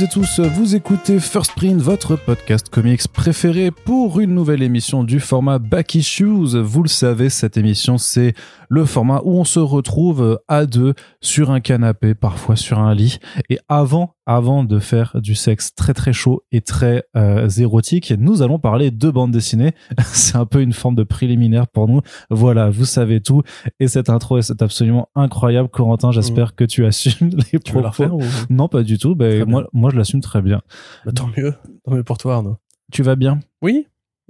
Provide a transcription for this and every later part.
Et tous, vous écoutez First Print, votre podcast comics préféré pour une nouvelle émission du format Back Issues. Vous le savez, cette émission, c'est le format où on se retrouve à deux sur un canapé, parfois sur un lit. Et avant, avant de faire du sexe très très chaud et très euh, érotique, nous allons parler de bande dessinée. c'est un peu une forme de préliminaire pour nous. Voilà, vous savez tout. Et cette intro est absolument incroyable. Corentin, j'espère que tu assumes les Tu veux la propos. refaire ou... Non, pas du tout. Ben, moi, moi, je l'assume très bien. Bah, tant mieux. Tant mieux pour toi, Arnaud. Tu vas bien? Oui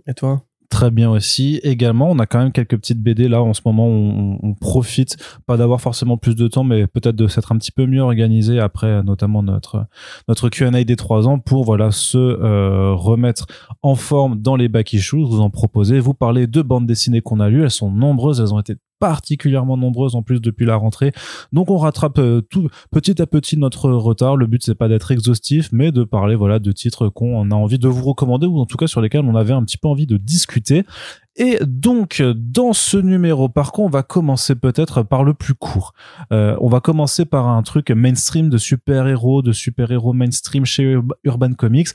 Et toi Très bien aussi. Également, on a quand même quelques petites BD là en ce moment. On, on profite pas d'avoir forcément plus de temps, mais peut-être de s'être un petit peu mieux organisé après, notamment notre notre Q&A des trois ans pour voilà se euh, remettre en forme dans les back issues. Vous en proposez, vous parlez de bandes dessinées qu'on a lues. Elles sont nombreuses. Elles ont été particulièrement nombreuses en plus depuis la rentrée. Donc on rattrape euh, tout petit à petit notre retard. Le but c'est pas d'être exhaustif, mais de parler voilà de titres qu'on a envie de vous recommander ou en tout cas sur lesquels on avait un petit peu envie de discuter. Et donc, dans ce numéro, par contre, on va commencer peut-être par le plus court? Euh, on va commencer par un truc mainstream de super-héros, de super-héros mainstream chez Ur- Urban Comics.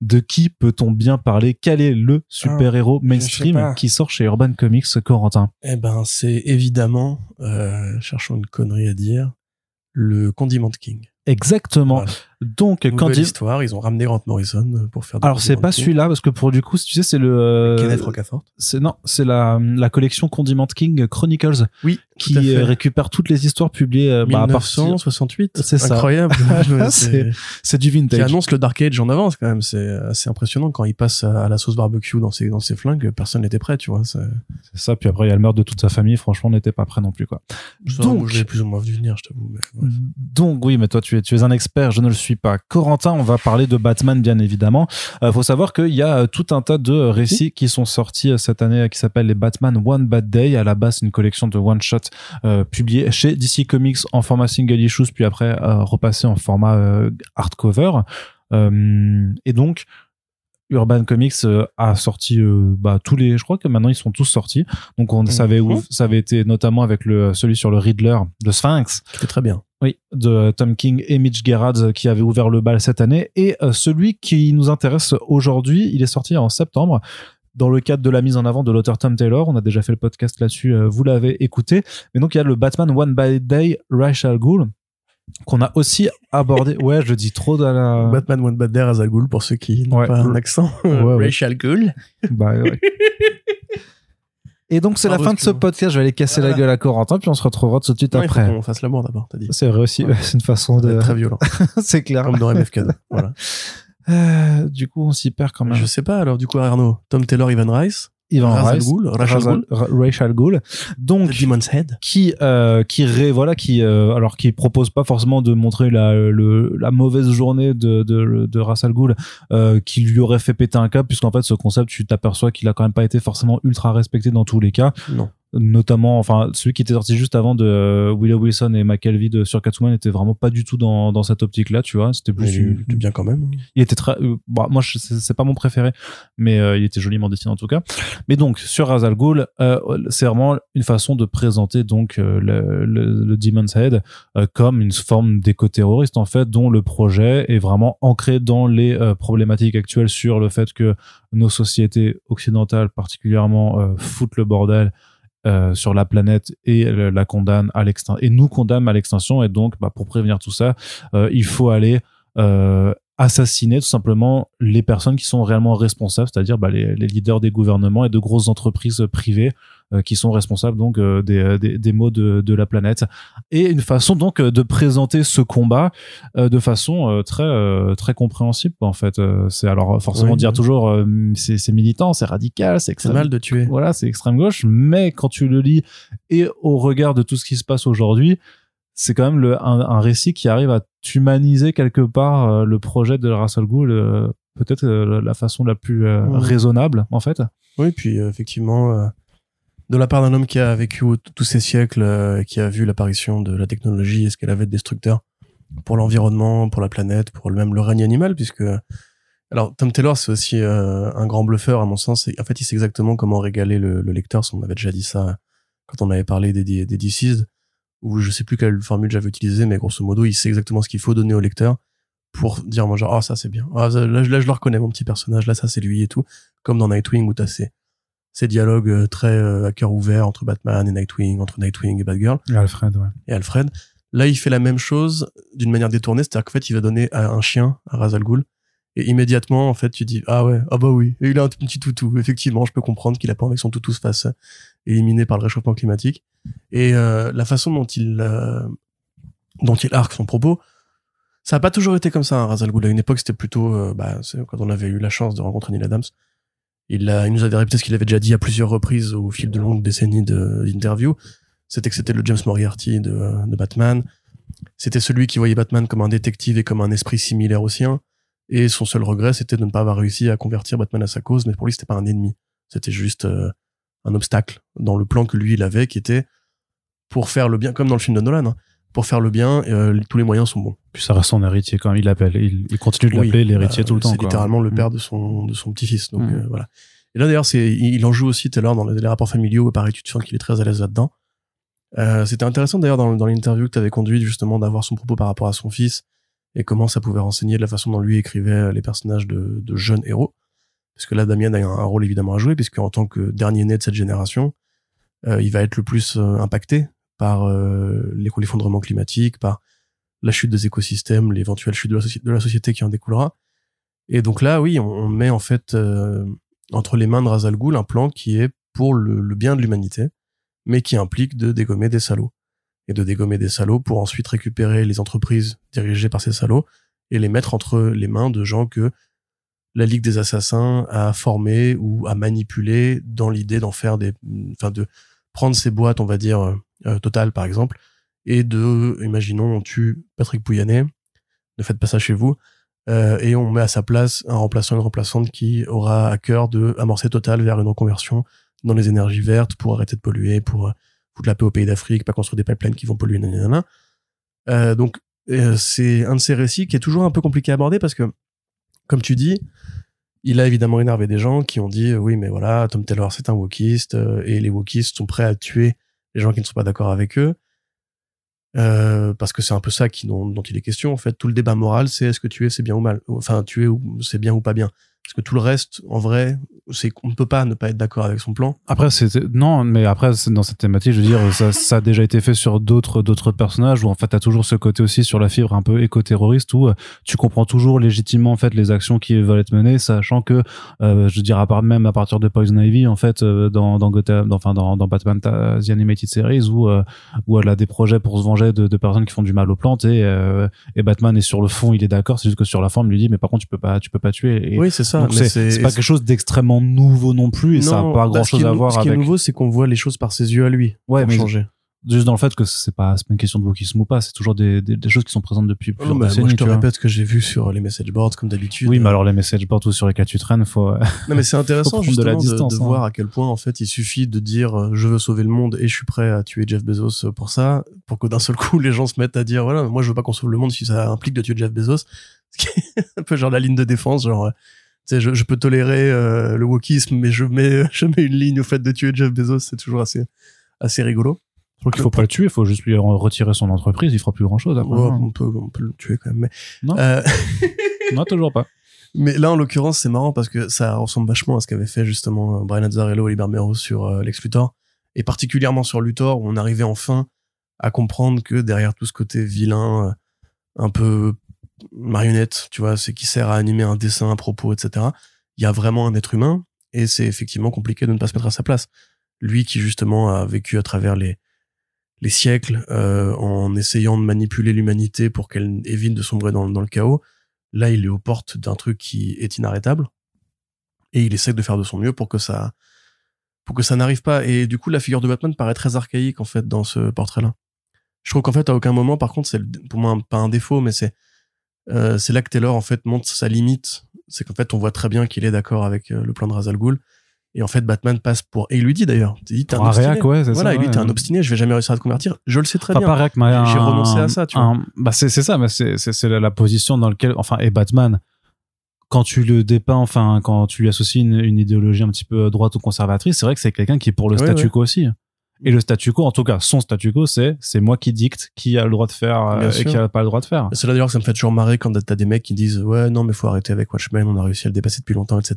De qui peut-on bien parler? Quel est le super-héros Ah, sais mainstream qui sort chez Urban Comics, Corentin? Eh ben, c'est évidemment, euh, cherchons une connerie à dire, le Condiment King. Exactement. Voilà. Donc, Nouvelle quand histoire, ils ont ramené Grant Morrison euh, pour faire. Alors, c'est pas celui-là, parce que pour du coup, tu sais, c'est le... Kenneth Rocafort. c'est non, c'est la, la collection Condiment King Chronicles Oui, qui tout à fait. euh, récupère toutes les histoires publiées euh, bah, à partir. 1968. C'est ça. Incroyable. C'est- du qui vintage. annonce le Dark Age en avance quand même. C'est assez impressionnant quand il passe à la sauce barbecue dans ses dans ses flingues. Personne n'était prêt, tu vois. c'est- ça. Puis après, il y a le meurtre de toute sa famille. Franchement, on n'était pas prêt non plus, quoi. Donc- l'ai plus ou moins vu venir, je t'avoue. Donc oui, mais toi tu es tu es un expert, je ne le suis pas. Corentin, on va parler de Batman bien évidemment. Euh, faut savoir qu'il y a euh, tout un tas de récits qui sont sortis euh, cette année euh, qui s'appellent les Batman One Bad Day. À la base, c'est une collection de one shot euh, publiée chez DC Comics en format single issues, puis après euh, repassé en format hardcover. Et donc Urban Comics euh, a sorti euh, bah, tous les, je crois que maintenant ils sont tous sortis. Donc on savait où ça avait été notamment avec le celui sur le Riddler, le Sphinx. C'était très bien. Oui, de Tom King et Mitch Gerrard euh, qui avait ouvert le bal cette année. Et euh, celui qui nous intéresse aujourd'hui, il est sorti en septembre dans le cadre de la mise en avant de l'auteur Tom Taylor. On a déjà fait le podcast là-dessus, euh, vous l'avez écouté. Mais donc il y a le Batman One by Day, Rachel Ghoul, qu'on a aussi abordé. Ouais, je dis trop dans la... Batman One Bad Day à Zagul pour ceux qui n'ont Ouais. pas un accent. Ouais, ouais. Rachel Ghoul. Bah, ouais. Et donc c'est la fin de ce podcast. Je vais aller casser la gueule à Corentin, puis on se retrouvera tout de suite Ouais, il faut après. qu'on fasse l'amour d'abord, t'as dit. C'est vrai aussi, Ouais. c'est une façon de... très violent. c'est clair. Comme dans MFK2. Voilà. Euh, du coup, on s'y perd quand même. Je sais pas, alors, du coup, Arnaud. Tom Taylor, Ivan Rice. Ivan Ra's al Rice, Ghul, Rachel Rachel Ghoul. Donc, The Demon's Head. qui euh, qui ré, voilà qui euh, alors qui propose pas forcément de montrer la le, la mauvaise journée de de, de Ghul, euh, qui lui aurait fait péter un câble puisqu'en fait ce concept tu t'aperçois qu'il a quand même pas été forcément ultra respecté dans tous les cas Non. Notamment enfin celui qui était sorti juste avant de euh, Willow Wilson et McKelvey de sur Catwoman était vraiment pas du tout dans dans cette optique là tu vois c'était plus il était bien quand même. il était très euh, bah, moi c'est pas mon préféré mais euh, il était joliment dessiné en tout cas mais donc sur Ra's al Ghul euh, c'est vraiment une façon de présenter donc le, le, le Demon's Head comme une forme d'éco-terroriste en fait dont le projet est vraiment ancré dans les problématiques actuelles sur le fait que nos sociétés occidentales particulièrement foutent le bordel euh, sur la planète et la condamnent à l'extinction et nous condamnent à l'extinction. Et donc bah, pour prévenir tout ça euh, il faut aller euh, assassiner tout simplement les personnes qui sont réellement responsables, c'est-à-dire bah, les, les leaders des gouvernements et de grosses entreprises privées euh, qui sont responsables donc euh, des, des, des maux de, de la planète. Et une façon donc euh, de présenter ce combat euh, de façon euh, très euh, très compréhensible en fait. Euh, c'est alors forcément Oui, dire oui. toujours euh, c'est militant, c'est radical, c'est C'est extrême mal de tuer. voilà, c'est extrême gauche, mais quand tu le lis et au regard de tout ce qui se passe aujourd'hui, c'est quand même le, un, un récit qui arrive à humaniser quelque part euh, le projet de Russell Gould, euh, peut-être euh, la façon la plus Ouais. raisonnable en fait. Oui, puis effectivement, de la part d'un homme qui a vécu tous ces siècles, qui a vu l'apparition de la technologie et ce qu'elle avait de destructeur pour l'environnement, pour la planète, pour le- même le règne animal, puisque alors Tom Taylor c'est aussi euh, un grand bluffeur à mon sens. Et en fait, il sait exactement comment régaler le, le lecteur. On avait déjà dit ça quand on avait parlé des, des, des DCs, où je sais plus quelle formule j'avais utilisé, mais grosso modo, il sait exactement ce qu'il faut donner au lecteur pour dire moi genre ah ça c'est bien. Ah, là, là, je le reconnais mon petit personnage là ça c'est lui et tout. Comme dans Nightwing où t'as ces ces dialogues euh, très euh, à cœur ouvert entre Batman et Nightwing entre Nightwing et Batgirl. Et Alfred, ouais. et Alfred. Là il fait la même chose d'une manière détournée c'est-à-dire qu'en fait il va donner à un chien à Ra's al Ghul et immédiatement en fait tu dis ah ouais ah bah oui et il a un petit toutou effectivement je peux comprendre qu'il a pas envie que son toutou se fasse euh, éliminer par le réchauffement climatique et euh, la façon dont il euh, dont il arque son propos ça a pas toujours été comme ça, hein, Ra's al Ghul. À une époque, c'était plutôt, euh, bah, quand on avait eu la chance de rencontrer Neil Adams. Il, a, il nous avait répété ce qu'il avait déjà dit à plusieurs reprises au fil de longues décennies d'interviews. C'était que c'était le James Moriarty de, euh, de Batman. C'était celui qui voyait Batman comme un détective et comme un esprit similaire au sien. Et son seul regret, c'était de ne pas avoir réussi à convertir Batman à sa cause. Mais pour lui, c'était pas un ennemi. C'était juste euh, un obstacle dans le plan que lui, il avait, qui était pour faire le bien, comme dans le film de Nolan. hein. pour faire le bien, euh, tous les moyens sont bons. Puis ça reste son héritier quand même. Il l'appelle. Il, il continue de Oui, l'appeler l'héritier bah, tout le temps. C'est littéralement le Mm. père de son de son petit-fils. Donc Mm. euh, voilà. Et là d'ailleurs, c'est il en joue aussi tout à l'heure dans les, les rapports familiaux. Pareil, tu te sens qu'il est très à l'aise là-dedans. Euh, C'était intéressant d'ailleurs dans, dans l'interview que tu avais conduite justement d'avoir son propos par rapport à son fils et comment ça pouvait renseigner de la façon dont lui écrivait les personnages de, jeunes héros. Parce que là, Damien a un, rôle évidemment à jouer puisque en tant que dernier né de cette génération, euh, il va être le plus euh, impacté par euh, l'effondrement climatique, par la chute des écosystèmes, l'éventuelle chute de la, société qui en découlera. Et donc là, oui, on, met en fait euh, entre les mains de Ra's al Ghul un plan qui est pour le, le bien de l'humanité, mais qui implique de dégommer des salauds. Et de dégommer des salauds pour ensuite récupérer les entreprises dirigées par ces salauds et les mettre entre les mains de gens que la Ligue des Assassins a formés ou a manipulés dans l'idée d'en faire des... Enfin, de prendre ces boîtes, on va dire, euh, euh, Total par exemple, et de, imaginons, on tue Patrick Pouyanné, ne faites pas ça chez vous, euh, et on met à sa place un remplaçant, une remplaçante qui aura à cœur de amorcer Total vers une reconversion dans les énergies vertes pour arrêter de polluer, pour euh, foutre la paix au pays d'Afrique, pas construire des pipelines qui vont polluer, nanana. Euh, donc, euh, c'est un de ces récits qui est toujours un peu compliqué à aborder parce que, comme tu dis, il a évidemment énervé des gens qui ont dit, euh, oui, mais voilà, Tom Taylor, c'est un wokiste, euh, et les wokistes sont prêts à tuer les gens qui ne sont pas d'accord avec eux. Parce que c'est un peu ça qui, dont, il est question. En fait, tout le débat moral, c'est est-ce que tuer, c'est bien ou mal? Enfin, tuer, c'est bien ou pas bien? Parce que tout le reste, en vrai, c'est qu'on ne peut pas ne pas être d'accord avec son plan. Après, c'est non, mais après, dans cette thématique, je veux dire, ça, ça a déjà été fait sur d'autres d'autres personnages où en fait, t'as toujours ce côté aussi sur la fibre un peu éco-terroriste où euh, tu comprends toujours légitimement en fait les actions qui veulent être menées, sachant que, euh, je veux dire, à part même à partir de Poison Ivy, en fait, euh, dans dans Gotham, dans, enfin dans, dans Batman t'as The Animated Series où euh, où elle a des projets pour se venger de, de personnes qui font du mal aux plantes et euh, et Batman est sur le fond, il est d'accord, c'est juste que sur la forme, il lui dit mais par contre tu peux pas tu peux pas tuer. Et oui, c'est ça. Donc mais c'est pas quelque chose d'extrêmement nouveau non plus et ça a Non, pas bah, grand chose à voir Ce qui avec est nouveau, c'est qu'on voit les choses par ses yeux à lui. Ouais, pour mais changer. juste dans le fait que c'est pas, c'est pas une question de wokisme ou pas, c'est toujours des, des, des choses qui sont présentes depuis Oh, plusieurs bah, décennies. moi, je te répète ce que j'ai vu sur les message boards, comme d'habitude. Oui, mais alors les message boards ou sur lesquels tu traînes, faut. euh, Non, mais c'est intéressant prendre de la justement de, distance, de hein. voir à quel point en fait il suffit de dire euh, je veux sauver le monde et je suis prêt à tuer Jeff Bezos euh, pour ça, pour que d'un seul coup les gens se mettent à dire voilà moi je veux pas qu'on sauve le monde si ça implique de tuer Jeff Bezos, ce qui est un peu genre la ligne de défense genre je, je peux tolérer euh, le wokisme mais je mets je mets une ligne au fait de tuer Jeff Bezos c'est toujours assez assez rigolo. Je crois qu'il faut pas le tuer, il faut juste lui retirer son entreprise, il fera plus grand chose après. Ouais, hein. on peut on peut le tuer quand même mais Non. Euh, Non, toujours pas. Mais là, en l'occurrence, c'est marrant parce que ça ressemble vachement à ce qu'avait fait justement euh, Brian Azzarello et Liber Mero sur euh, Lex Luthor. Et particulièrement sur Luthor, où on arrivait enfin à comprendre que derrière tout ce côté vilain, un peu marionnette, tu vois, c'est qui sert à animer un dessin, un propos, etc. Il y a vraiment un être humain et c'est effectivement compliqué de ne pas se mettre à sa place. Lui qui justement a vécu à travers les les siècles euh, en essayant de manipuler l'humanité pour qu'elle évite de sombrer dans, le chaos. Là, il est aux portes d'un truc qui est inarrêtable et il essaie de faire de son mieux pour que ça pour que ça n'arrive pas. Et du coup, la figure de Batman paraît très archaïque en fait dans ce portrait-là. Je trouve qu'en fait, à aucun moment, par contre, c'est pour moi pas un défaut, mais c'est euh, c'est là que Taylor en fait montre sa limite. C'est qu'en fait, on voit très bien qu'il est d'accord avec euh, le plan de Ra's al Ghul. Et en fait, Batman passe pour et il lui dit d'ailleurs, il dit t'es un obstiné. réac, ouais, c'est Voilà, ça, il ouais. t'es un obstiné, je vais jamais réussir à te convertir. Je le sais très Enfin, bien. pas mais J'ai renoncé à ça, tu vois. bah, c'est, c'est ça, mais c'est, c'est, la, la position dans laquelle, enfin, et Batman, quand tu le dépeins, enfin, quand tu lui associes une, une idéologie un petit peu droite ou conservatrice, c'est vrai que c'est quelqu'un qui est pour le Ouais, statu quo aussi. Et le statu quo, en tout cas, son statu quo, c'est c'est moi qui dicte qui a le droit de faire euh, Bien et sûr. qui a pas le droit de faire. C'est là d'ailleurs que ça me fait toujours marrer quand t'as des mecs qui disent ouais non mais faut arrêter avec Watchmen, on a réussi à le dépasser depuis longtemps, etc.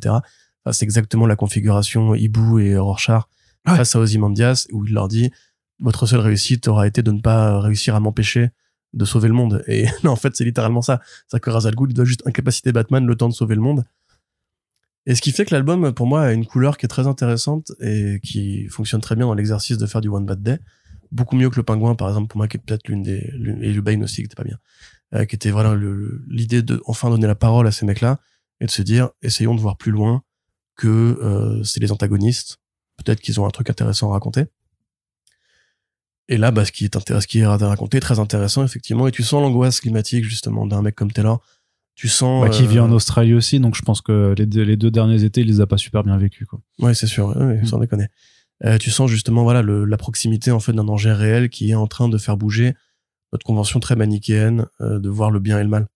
Enfin, c'est exactement la configuration Ibu et Rorschach Ouais. face à Ozymandias où il leur dit votre seule réussite aura été de ne pas réussir à m'empêcher de sauver le monde. Et non, en fait c'est littéralement ça. C'est-à-dire que Ra's al Ghul doit juste incapaciter Batman le temps de sauver le monde. Et ce qui fait que l'album pour moi a une couleur qui est très intéressante et qui fonctionne très bien dans l'exercice de faire du One Bad Day. Beaucoup mieux que le pingouin par exemple pour moi qui est peut-être l'une des et le Bane aussi qui était pas bien euh, qui était voilà l'idée de enfin donner la parole à ces mecs-là et de se dire essayons de voir plus loin que euh, c'est les antagonistes. Peut-être qu'ils ont un truc intéressant à raconter. Et là, bah, ce qui est intéressant, ce qui est à raconter, très intéressant effectivement. Et tu sens l'angoisse climatique justement d'un mec comme Taylor. Tu sens Bah, qui euh, vit en Australie aussi, donc je pense que les deux, les deux derniers étés, il les a pas super bien vécus. Quoi. Ouais, c'est sûr, ouais, Mm. sans déconner. Euh, tu sens justement voilà le, la proximité en fait d'un danger réel qui est en train de faire bouger notre convention très manichéenne euh, de voir le bien et le mal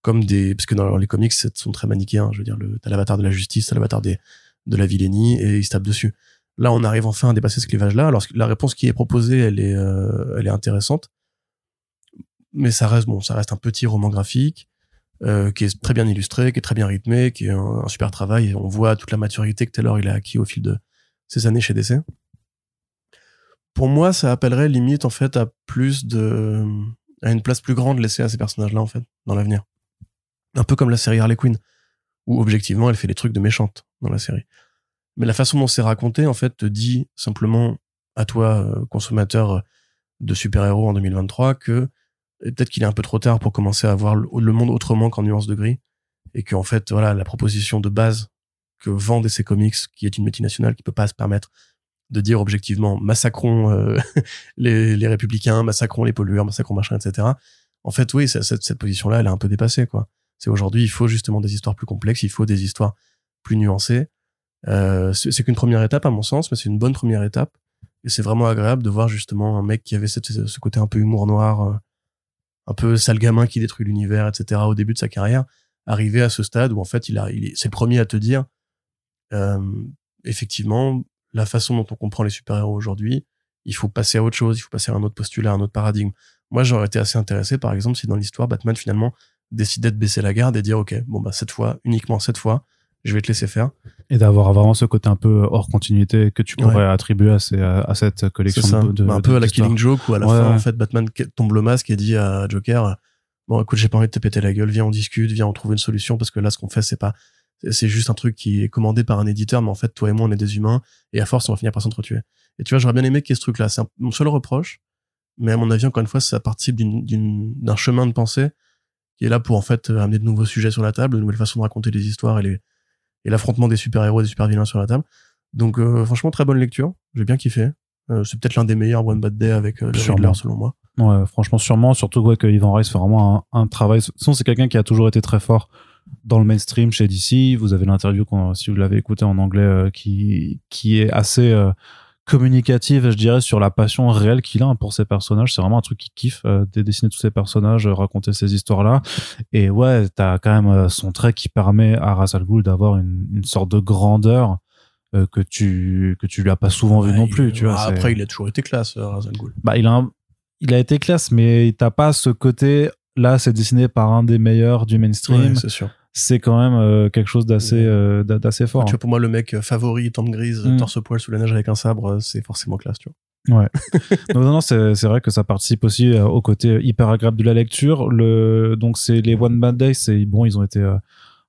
comme des parce que dans les comics sont très manichéens. Je veux dire, le t'as l'avatar de la justice, t'as l'avatar des de la vilainie et ils se tapent dessus. Là, on arrive enfin à dépasser ce clivage-là. Alors la réponse qui est proposée, elle est euh, elle est intéressante, mais ça reste bon, ça reste un petit roman graphique. Euh, qui est très bien illustré, qui est très bien rythmé, qui est un, super travail. Et on voit toute la maturité que Taylor il a acquis au fil de ces années chez DC. Pour moi, ça appellerait limite en fait à plus de à une place plus grande laissée à ces personnages-là en fait dans l'avenir. Un peu comme la série Harley Quinn, où objectivement elle fait des trucs de méchante dans la série. Mais la façon dont c'est raconté en fait te dit simplement à toi euh, consommateur de super-héros en 2023 que peut-être qu'il est un peu trop tard pour commencer à voir le, monde autrement qu'en nuances de gris et que en fait voilà la proposition de base que vend DC Comics qui est une multinationale qui peut pas se permettre de dire objectivement massacrons euh, les, les républicains, massacrons les pollueurs, massacrons machin, etc. En fait, oui, cette, cette position-là, elle est un peu dépassée, quoi. C'est aujourd'hui, il faut justement des histoires plus complexes, il faut des histoires plus nuancées. Euh, c'est c'est qu'une première étape, à mon sens, mais c'est une bonne première étape. Et c'est vraiment agréable de voir justement un mec qui avait cette- ce côté un peu humour noir, euh, un peu sale gamin qui détruit l'univers, etc. au début de sa carrière, arriver à ce stade où en fait, il a, il est, c'est le premier à te dire, euh, effectivement, la façon dont on comprend les super-héros aujourd'hui, il faut passer à autre chose, il faut passer à un autre postulat, un autre paradigme. Moi, j'aurais été assez intéressé, par exemple, si dans l'histoire, Batman finalement décidait de baisser la garde et dire, ok, bon bah cette fois, uniquement cette fois, je vais te laisser faire. Et d'avoir vraiment ce côté un peu hors continuité que tu pourrais attribuer à, ces, à cette collection de, de- Bah, un peu à la. Killing Joke où à la Ouais, fin, en fait, Batman tombe le masque et dit à Joker, bon, écoute, j'ai pas envie de te péter la gueule, viens, on discute, viens, on trouve une solution parce que là, ce qu'on fait, c'est pas, c'est- juste un truc qui est commandé par un éditeur, mais en fait, toi et moi, on est des humains et à force, on va finir par s'entretuer. Et tu vois, j'aurais bien aimé qu'il y ait ce truc-là. C'est mon seul reproche, mais à mon avis, encore une fois, ça participe d'un chemin de pensée qui est là pour en fait amener de nouveaux sujets sur la table, de nouvelles façons de raconter les histoires et les et l'affrontement des super-héros et des super-vilains sur la table. Donc euh, franchement très bonne lecture, j'ai bien kiffé. Euh, c'est peut-être l'un des meilleurs One Bad Day avec euh. Riddler selon moi. Ouais, franchement, sûrement, surtout ouais, que Ivan Rice fait vraiment un, un travail. Sinon, c'est quelqu'un qui a toujours été très fort dans le mainstream chez DC. Vous avez l'interview, si vous l'avez écouté en anglais, euh, qui, qui est assez communicative, je dirais, sur la passion réelle qu'il a pour ses personnages. C'est vraiment un truc qu'il kiffe, euh, de dessiner tous ces personnages, euh, raconter ces histoires-là. Et ouais, t'as quand même euh, son trait qui permet à Ra's al Ghul d'avoir une, une sorte de grandeur euh, que tu que tu lui as pas souvent vu non il- plus. Tu vois, ah, c'est- après il a toujours été classe Ra's al Ghul. bah, il a, un- il a été classe, mais t'as pas ce côté. Là, c'est dessiné par un des meilleurs du mainstream. Ouais, c'est sûr. C'est quand même euh, quelque chose d'assez euh, d'a- d'assez fort. Tu vois, pour moi, le mec euh, favori, tempe grise, Mm. torse poil sous la neige avec un sabre, euh, c'est forcément classe, tu vois. Ouais. non, non, non, c'est c'est vrai que ça participe aussi euh, au côté hyper agréable de la lecture. Le donc c'est les One Bad Day, c'est bon, ils ont été euh,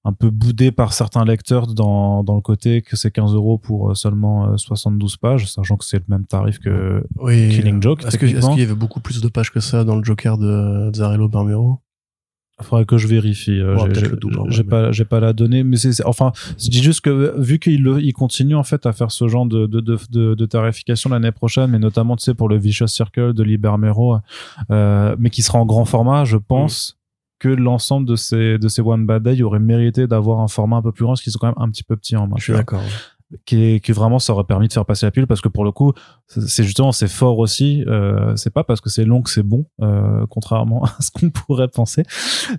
un peu boudés par certains lecteurs dans dans le côté que c'est 15 euros pour seulement euh, 72 pages, sachant que c'est le même tarif que Oui. Killing Joke, Est-ce qu'il y avait beaucoup plus de pages que ça dans le Joker de Zarello Barmero faudrait que je vérifie. euh, Ouais, j'ai- pas, j'ai pas la donnée, mais c'est, enfin, je dis juste que euh, vu qu'il le- il continue en fait à faire ce genre de de, de, de, de tarification l'année prochaine, mais notamment tu sais pour le Vicious Circle de Libermero, euh, mais qui sera en grand format, je pense que l'ensemble de ces de ces One Bad Day aurait mérité d'avoir un format un peu plus grand, parce qu'ils sont quand même un petit peu petits en main. Je suis d'accord. Qui, vraiment ça aurait permis de faire passer la pilule parce que pour le coup c'est c'est justement c'est fort aussi euh, c'est pas parce que c'est long que c'est bon euh, contrairement à ce qu'on pourrait penser.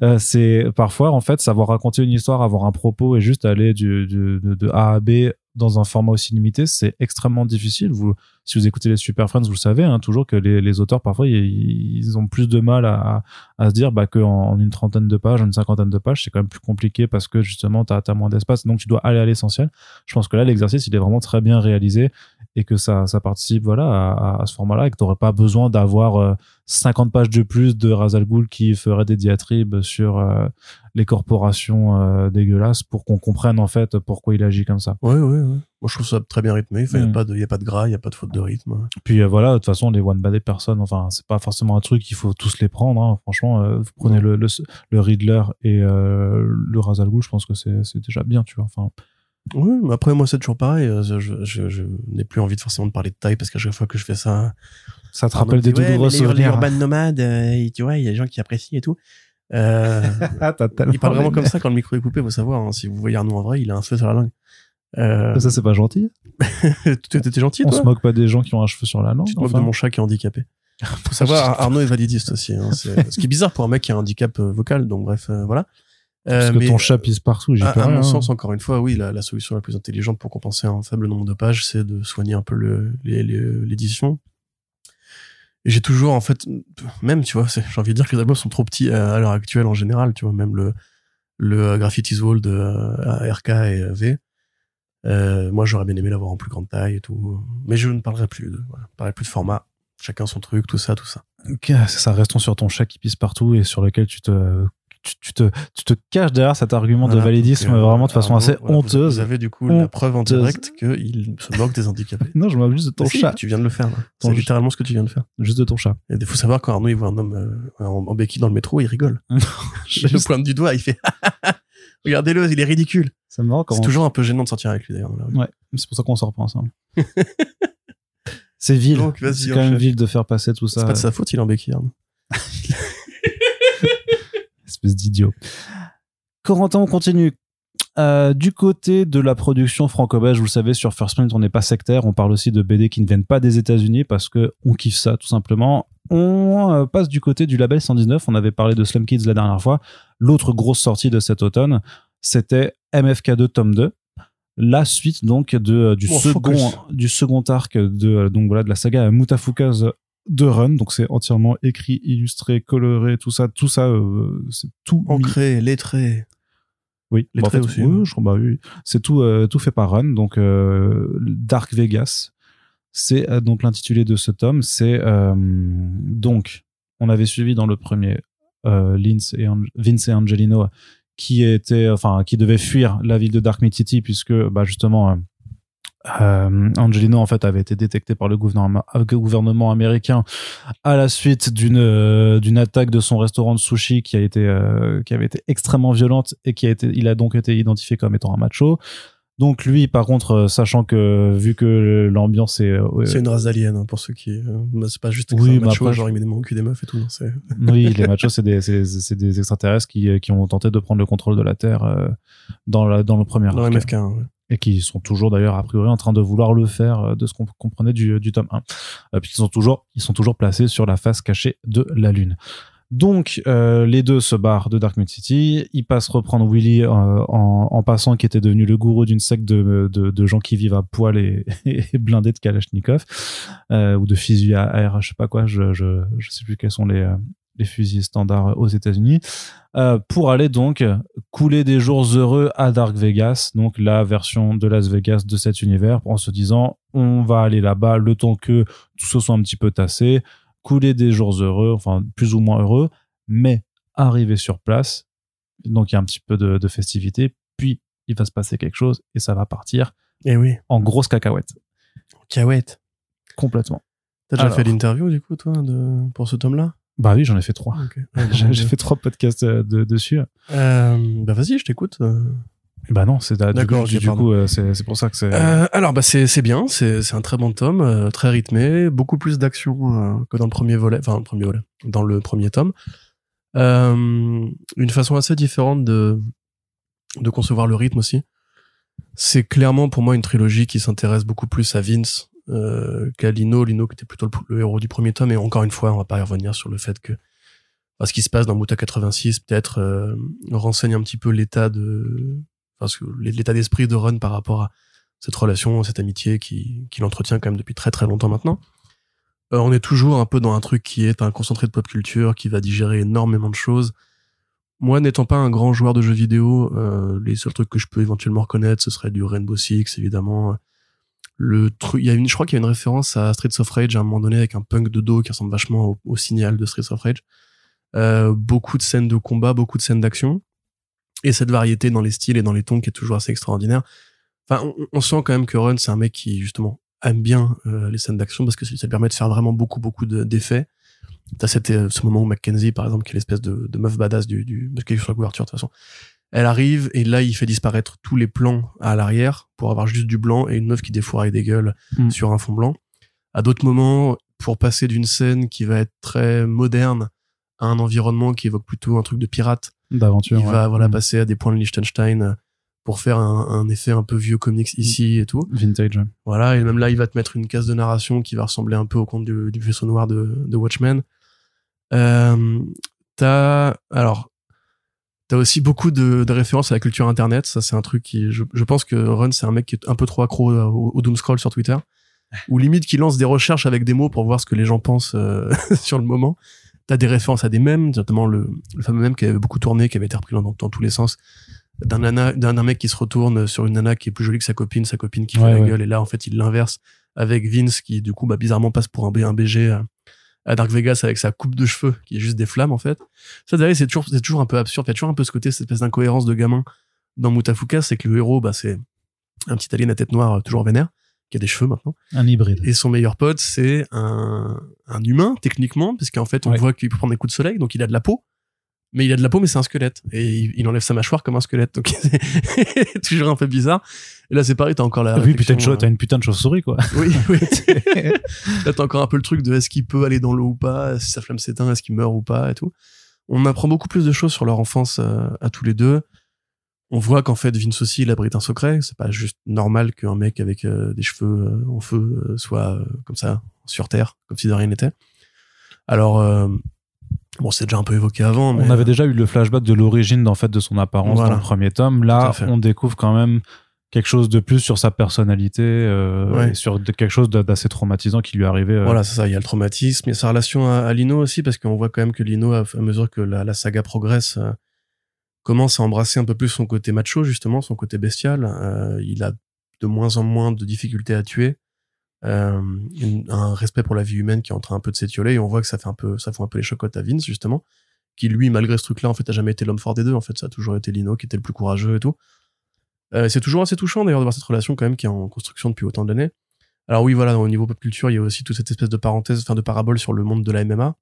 Euh, c'est parfois en fait savoir raconter une histoire avoir un propos et juste aller du, du- de, de A à B dans un format aussi limité, c'est extrêmement difficile. Vous, si vous écoutez les Super Friends, vous le savez, hein, toujours que les, auteurs, parfois, ils, ont plus de mal à, se dire bah, qu'en en une trentaine de pages, une cinquantaine de pages, c'est quand même plus compliqué parce que justement, tu as, moins d'espace, donc tu dois aller à l'essentiel. Je pense que là, l'exercice, il est vraiment très bien réalisé et que ça, ça participe voilà, à, à ce format-là et que tu n'aurais pas besoin d'avoir 50 euh, pages de plus de Razal Ghoul qui ferait des diatribes sur euh, les corporations euh, dégueulasses pour qu'on comprenne en fait pourquoi il agit comme ça. Ouais, ouais, ouais. Moi, je trouve ça très bien rythmé. Il n'y a, mm. pas de, y a pas de gras, il n'y a pas de faute de rythme. Puis voilà, de toute façon, les one bad personnes, enfin, c'est pas forcément un truc, il faut tous les prendre. Hein. Franchement, vous prenez le, le, le, Riddler et le Razal Ghoul, je pense que c'est déjà bien, tu vois. Enfin, oui, mais après, moi, c'est toujours pareil. Euh, je, je, je n'ai plus envie de forcément de parler de taille parce qu'à chaque fois que je fais ça. Ça te rappelle des douloureux souvenirs. Les urban nomades, euh, tu vois, il y a des gens qui apprécient et tout. Euh, ah, il parle vraiment comme ça quand le micro est coupé, faut savoir. Hein, si vous voyez Arnaud en vrai, il a un feu sur la langue. Euh... Ça, c'est pas gentil. tu étais gentil, On se moque pas des gens qui ont un cheveu sur la langue. Tu te moques de mon chat qui est handicapé. Faut savoir, Arnaud est validiste aussi. Hein, ce qui est bizarre pour un mec qui a un handicap vocal. Donc bref, voilà. Parce que ton chat pisse partout, j'ai À, à mon sens, encore une fois, oui, la, la, solution la plus intelligente pour compenser un faible nombre de pages, c'est de soigner un peu l'édition. Et j'ai toujours, en fait, même, tu vois, j'ai envie de dire que les albums sont trop petits à, l'heure actuelle en général, tu vois, même le, le Graffiti's Wall de euh, RK et V. Euh, moi, j'aurais bien aimé l'avoir en plus grande taille et tout. Mais je ne parlerai plus de, voilà, parlerai plus de format. Chacun son truc, tout ça, tout ça. Ok, ça, restons sur ton chat qui pisse partout et sur lequel tu te tu, te, tu te caches derrière cet argument de validisme euh, vraiment de façon assez honteuse. Vous avez du coup la preuve en direct qu'il se moque des handicapés. non, je juste de ton chat. tu viens de le faire. C'est littéralement ce que tu viens de faire. Juste de ton chat. Il faut savoir quand Arnaud il voit un homme euh, en, béquille dans le métro, il rigole. je le pointe du doigt, il fait Regardez-le, il est ridicule. C'est C'est toujours un peu gênant de sortir avec lui d'ailleurs. Ouais, c'est pour ça qu'on sort pas ensemble. c'est vil. C'est quand même vil de faire passer tout ça. C'est pas de sa faute, il est en béquille. Espèce d'idiot. Corentin, on continue. Euh, du côté de la production franco-belge, vous le savez, sur First Print, on n'est pas sectaire. On parle aussi de BD qui ne viennent pas des États-Unis parce que on kiffe ça, tout simplement. On euh, passe du côté du label 119. On avait parlé de Slum Kids la dernière fois. L'autre grosse sortie de cet automne, c'était MFK2 tome 2 la suite donc de euh, du second du second arc de donc voilà de la saga Mutafuka's de run, donc c'est entièrement écrit, illustré, coloré, tout ça, tout ça, euh, c'est tout ancré, lettré. Oui, lettré aussi. Oui, je crois, bah oui, c'est tout, euh, tout fait par Run. Donc euh, Dark Vegas, c'est donc l'intitulé de ce tome. C'est donc on avait suivi dans le premier Vince et, Vince et Angelino qui était, enfin, qui devait fuir la ville de Dark Mid City puisque bah justement euh, Angelino en fait avait été détecté par le gouvernement, euh, gouvernement américain à la suite d'une euh, d'une attaque de son restaurant de sushi qui a été euh, qui avait été extrêmement violente et qui a été il a donc été identifié comme étant un macho. Donc lui, par contre, sachant que vu que l'ambiance est, c'est une race d'aliens hein, pour ceux qui, c'est pas juste oui, un macho, genre il met des meufs et tout. Non, oui, les machos, c'est des, c'est, des extraterrestres qui, qui ont tenté de prendre le contrôle de la Terre dans la, dans le premier. Dans MFK. Ouais et qui sont toujours d'ailleurs a priori en train de vouloir le faire euh, de ce qu'on comprenait du, du tome 1 euh, puisqu'ils sont toujours ils sont toujours placés sur la face cachée de la lune. Donc euh, les deux se barrent de Dark Moon City. Ils passent reprendre Willy euh, en, en, passant qui était devenu le gourou d'une secte de, de, de, gens qui vivent à poil et, et blindés de Kalachnikov euh, ou de fusils à air je sais pas quoi je, je, je sais plus quels sont les les fusils standards aux États-Unis, euh, pour aller donc couler des jours heureux à Dark Vegas, donc la version de Las Vegas de cet univers, en se disant on va aller là-bas le temps que tout se soit un petit peu tassé, couler des jours heureux, enfin plus ou moins heureux, mais arriver sur place, donc il y a un petit peu de, de festivité, puis il va se passer quelque chose et ça va partir et eh oui. en grosse cacahuète. Cacahuète. Complètement. T'as déjà fait l'interview du coup toi de, pour ce tome-là? Bah oui, j'en ai fait trois. j'ai fait trois podcasts euh, de, dessus. Euh, bah vas-y, je t'écoute. Euh. Bah non, c'est d'accord. Du, du, coup, c'est pour ça que c'est. alors bah c'est c'est bien, c'est c'est un très bon tome, très rythmé, beaucoup plus d'action que dans le premier volet, enfin le premier volet, dans le premier tome. une façon assez différente de de concevoir le rythme aussi. C'est clairement pour moi une trilogie qui s'intéresse beaucoup plus à Vince euh, Lino qui était plutôt le, héros du premier tome. Et encore une fois, on va pas y revenir sur le fait que ce qui se passe dans Muta 86 peut-être euh, renseigne un petit peu l'état de, enfin, l'état d'esprit de Run par rapport à, cette relation, cette amitié qui qu'il entretient quand même depuis très très longtemps maintenant. Euh, on est toujours un peu dans un truc qui est un concentré de pop culture, qui va digérer énormément de choses. Moi, n'étant pas un grand joueur de jeux vidéo, euh, les seuls trucs que je peux éventuellement reconnaître, ce serait du Rainbow Six, évidemment. Le truc, il y a une, je crois qu'il y a une référence à Streets of Rage à un moment donné avec un punk de dos qui ressemble vachement au, au signal de Streets of Rage. Euh, beaucoup de scènes de combat, beaucoup de scènes d'action, et cette variété dans les styles et dans les tons qui est toujours assez extraordinaire. Enfin, on, on sent quand même que Run, c'est un mec qui justement aime bien euh, les scènes d'action parce que ça permet de faire vraiment beaucoup beaucoup de- d'effets. T'as euh, ce moment où Mackenzie, par exemple, qui est l'espèce de, de meuf badass du, du, qui est sur la couverture de toute façon. Elle arrive et là, il fait disparaître tous les plans à l'arrière pour avoir juste du blanc et une meuf qui défouraille des gueules Mm. sur un fond blanc. À d'autres moments, pour passer d'une scène qui va être très moderne à un environnement qui évoque plutôt un truc de pirate, D'aventure. il ouais. va voilà Mm. passer à des points de Liechtenstein euh, pour faire un, un effet un peu vieux comics ici et tout. Vintage. Voilà, et même là, il va te mettre une case de narration qui va ressembler un peu au conte du, du vaisseau noir de, de Watchmen. Euh, t'as, alors, t'as aussi beaucoup de, de références à la culture internet. Ça, c'est un truc qui, je, je pense que Run, c'est un mec qui est un peu trop accro au, au doom scroll sur Twitter. Ou limite qui lance des recherches avec des mots pour voir ce que les gens pensent euh, sur le moment. T'as des références à des mèmes, notamment le, le fameux mème qui avait beaucoup tourné, qui avait été repris dans, dans tous les sens d'un nana d'un d'un mec qui se retourne sur une nana qui est plus jolie que sa copine sa copine qui fait Ouais, la ouais. gueule et là en fait il l'inverse avec Vince qui du coup bah bizarrement passe pour un, B, un BG à, Dark Vegas avec sa coupe de cheveux qui est juste des flammes en fait ça d'ailleurs c'est toujours c'est toujours un peu absurde il y a toujours un peu ce côté cette espèce d'incohérence de gamin dans Mutafuka c'est que le héros bah c'est un petit alien à tête noire euh, toujours vénère qui a des cheveux maintenant Un hybride. et son meilleur pote c'est un un humain techniquement parce qu'en fait on Ouais. voit qu'il peut prendre des coups de soleil donc il a de la peau mais il a de la peau mais c'est un squelette. Et il, il enlève sa mâchoire comme un squelette. Donc c'est toujours un peu bizarre. Et là c'est pareil t'as encore la oui, putain de t'as une putain de chauve-souris, quoi. oui oui. Là t'as encore un peu le truc de est-ce qu'il peut aller dans l'eau ou pas? Si sa flamme s'éteint est-ce qu'il meurt ou pas et tout. On apprend beaucoup plus de choses sur leur enfance euh, à tous les deux. On voit qu'en fait Vince aussi il abrite un secret. C'est pas juste normal qu'un mec avec euh, des cheveux euh, en feu soit comme ça sur terre comme si de rien n'était. Alors bon c'est déjà un peu évoqué avant mais On avait déjà eu le flashback de l'origine en fait de son apparence Voilà. dans le premier tome. Là, on découvre quand même quelque chose de plus sur sa personnalité, euh, Ouais. et sur quelque chose d'assez traumatisant qui lui est arrivé. euh, Voilà, c'est ça. Il y a le traumatisme, il y a sa relation à, à Lino aussi, parce qu'on voit quand même que Lino, à, à mesure que la, la saga progresse, euh, commence à embrasser un peu plus son côté macho, justement, son côté bestial. Euh, il a de moins en moins de difficultés à tuer. Euh, un respect pour la vie humaine qui est en train un peu de s'étioler et on voit que ça fait un peu ça fout un peu les chocottes à Vince justement qui lui malgré ce truc là en fait a jamais été l'homme fort des deux en fait ça a toujours été Lino qui était le plus courageux et tout euh, c'est toujours assez touchant d'ailleurs de voir cette relation quand même qui est en construction depuis autant d'années alors oui, voilà, au niveau pop culture, il y a aussi toute cette espèce de parenthèse, enfin de parabole sur le monde de la MMA.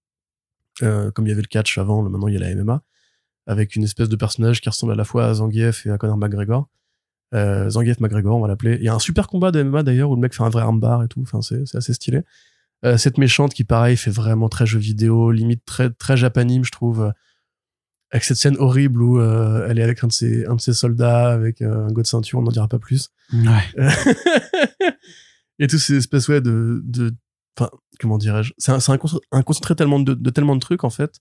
Euh, comme il y avait le catch avant, maintenant il y a la MMA, avec une espèce de personnage qui ressemble à la fois à Zangief et à Conor McGregor. Euh, Zangief McGregor, on va l'appeler. Il y a un super combat de MMA d'ailleurs où le mec fait un vrai armbar et tout. Enfin, c'est assez stylé. Euh, cette méchante qui, pareil, fait vraiment très jeu vidéo, limite très très japanime, je trouve. euh, Avec cette scène horrible où euh, elle est avec un de ses, un de ses soldats, avec un go de ceinture, on n'en dira pas plus. Ouais. et toutes ces espèces ouais de de enfin comment dirais-je? C'est un, un, concent- un concentré tellement de, de tellement de trucs en fait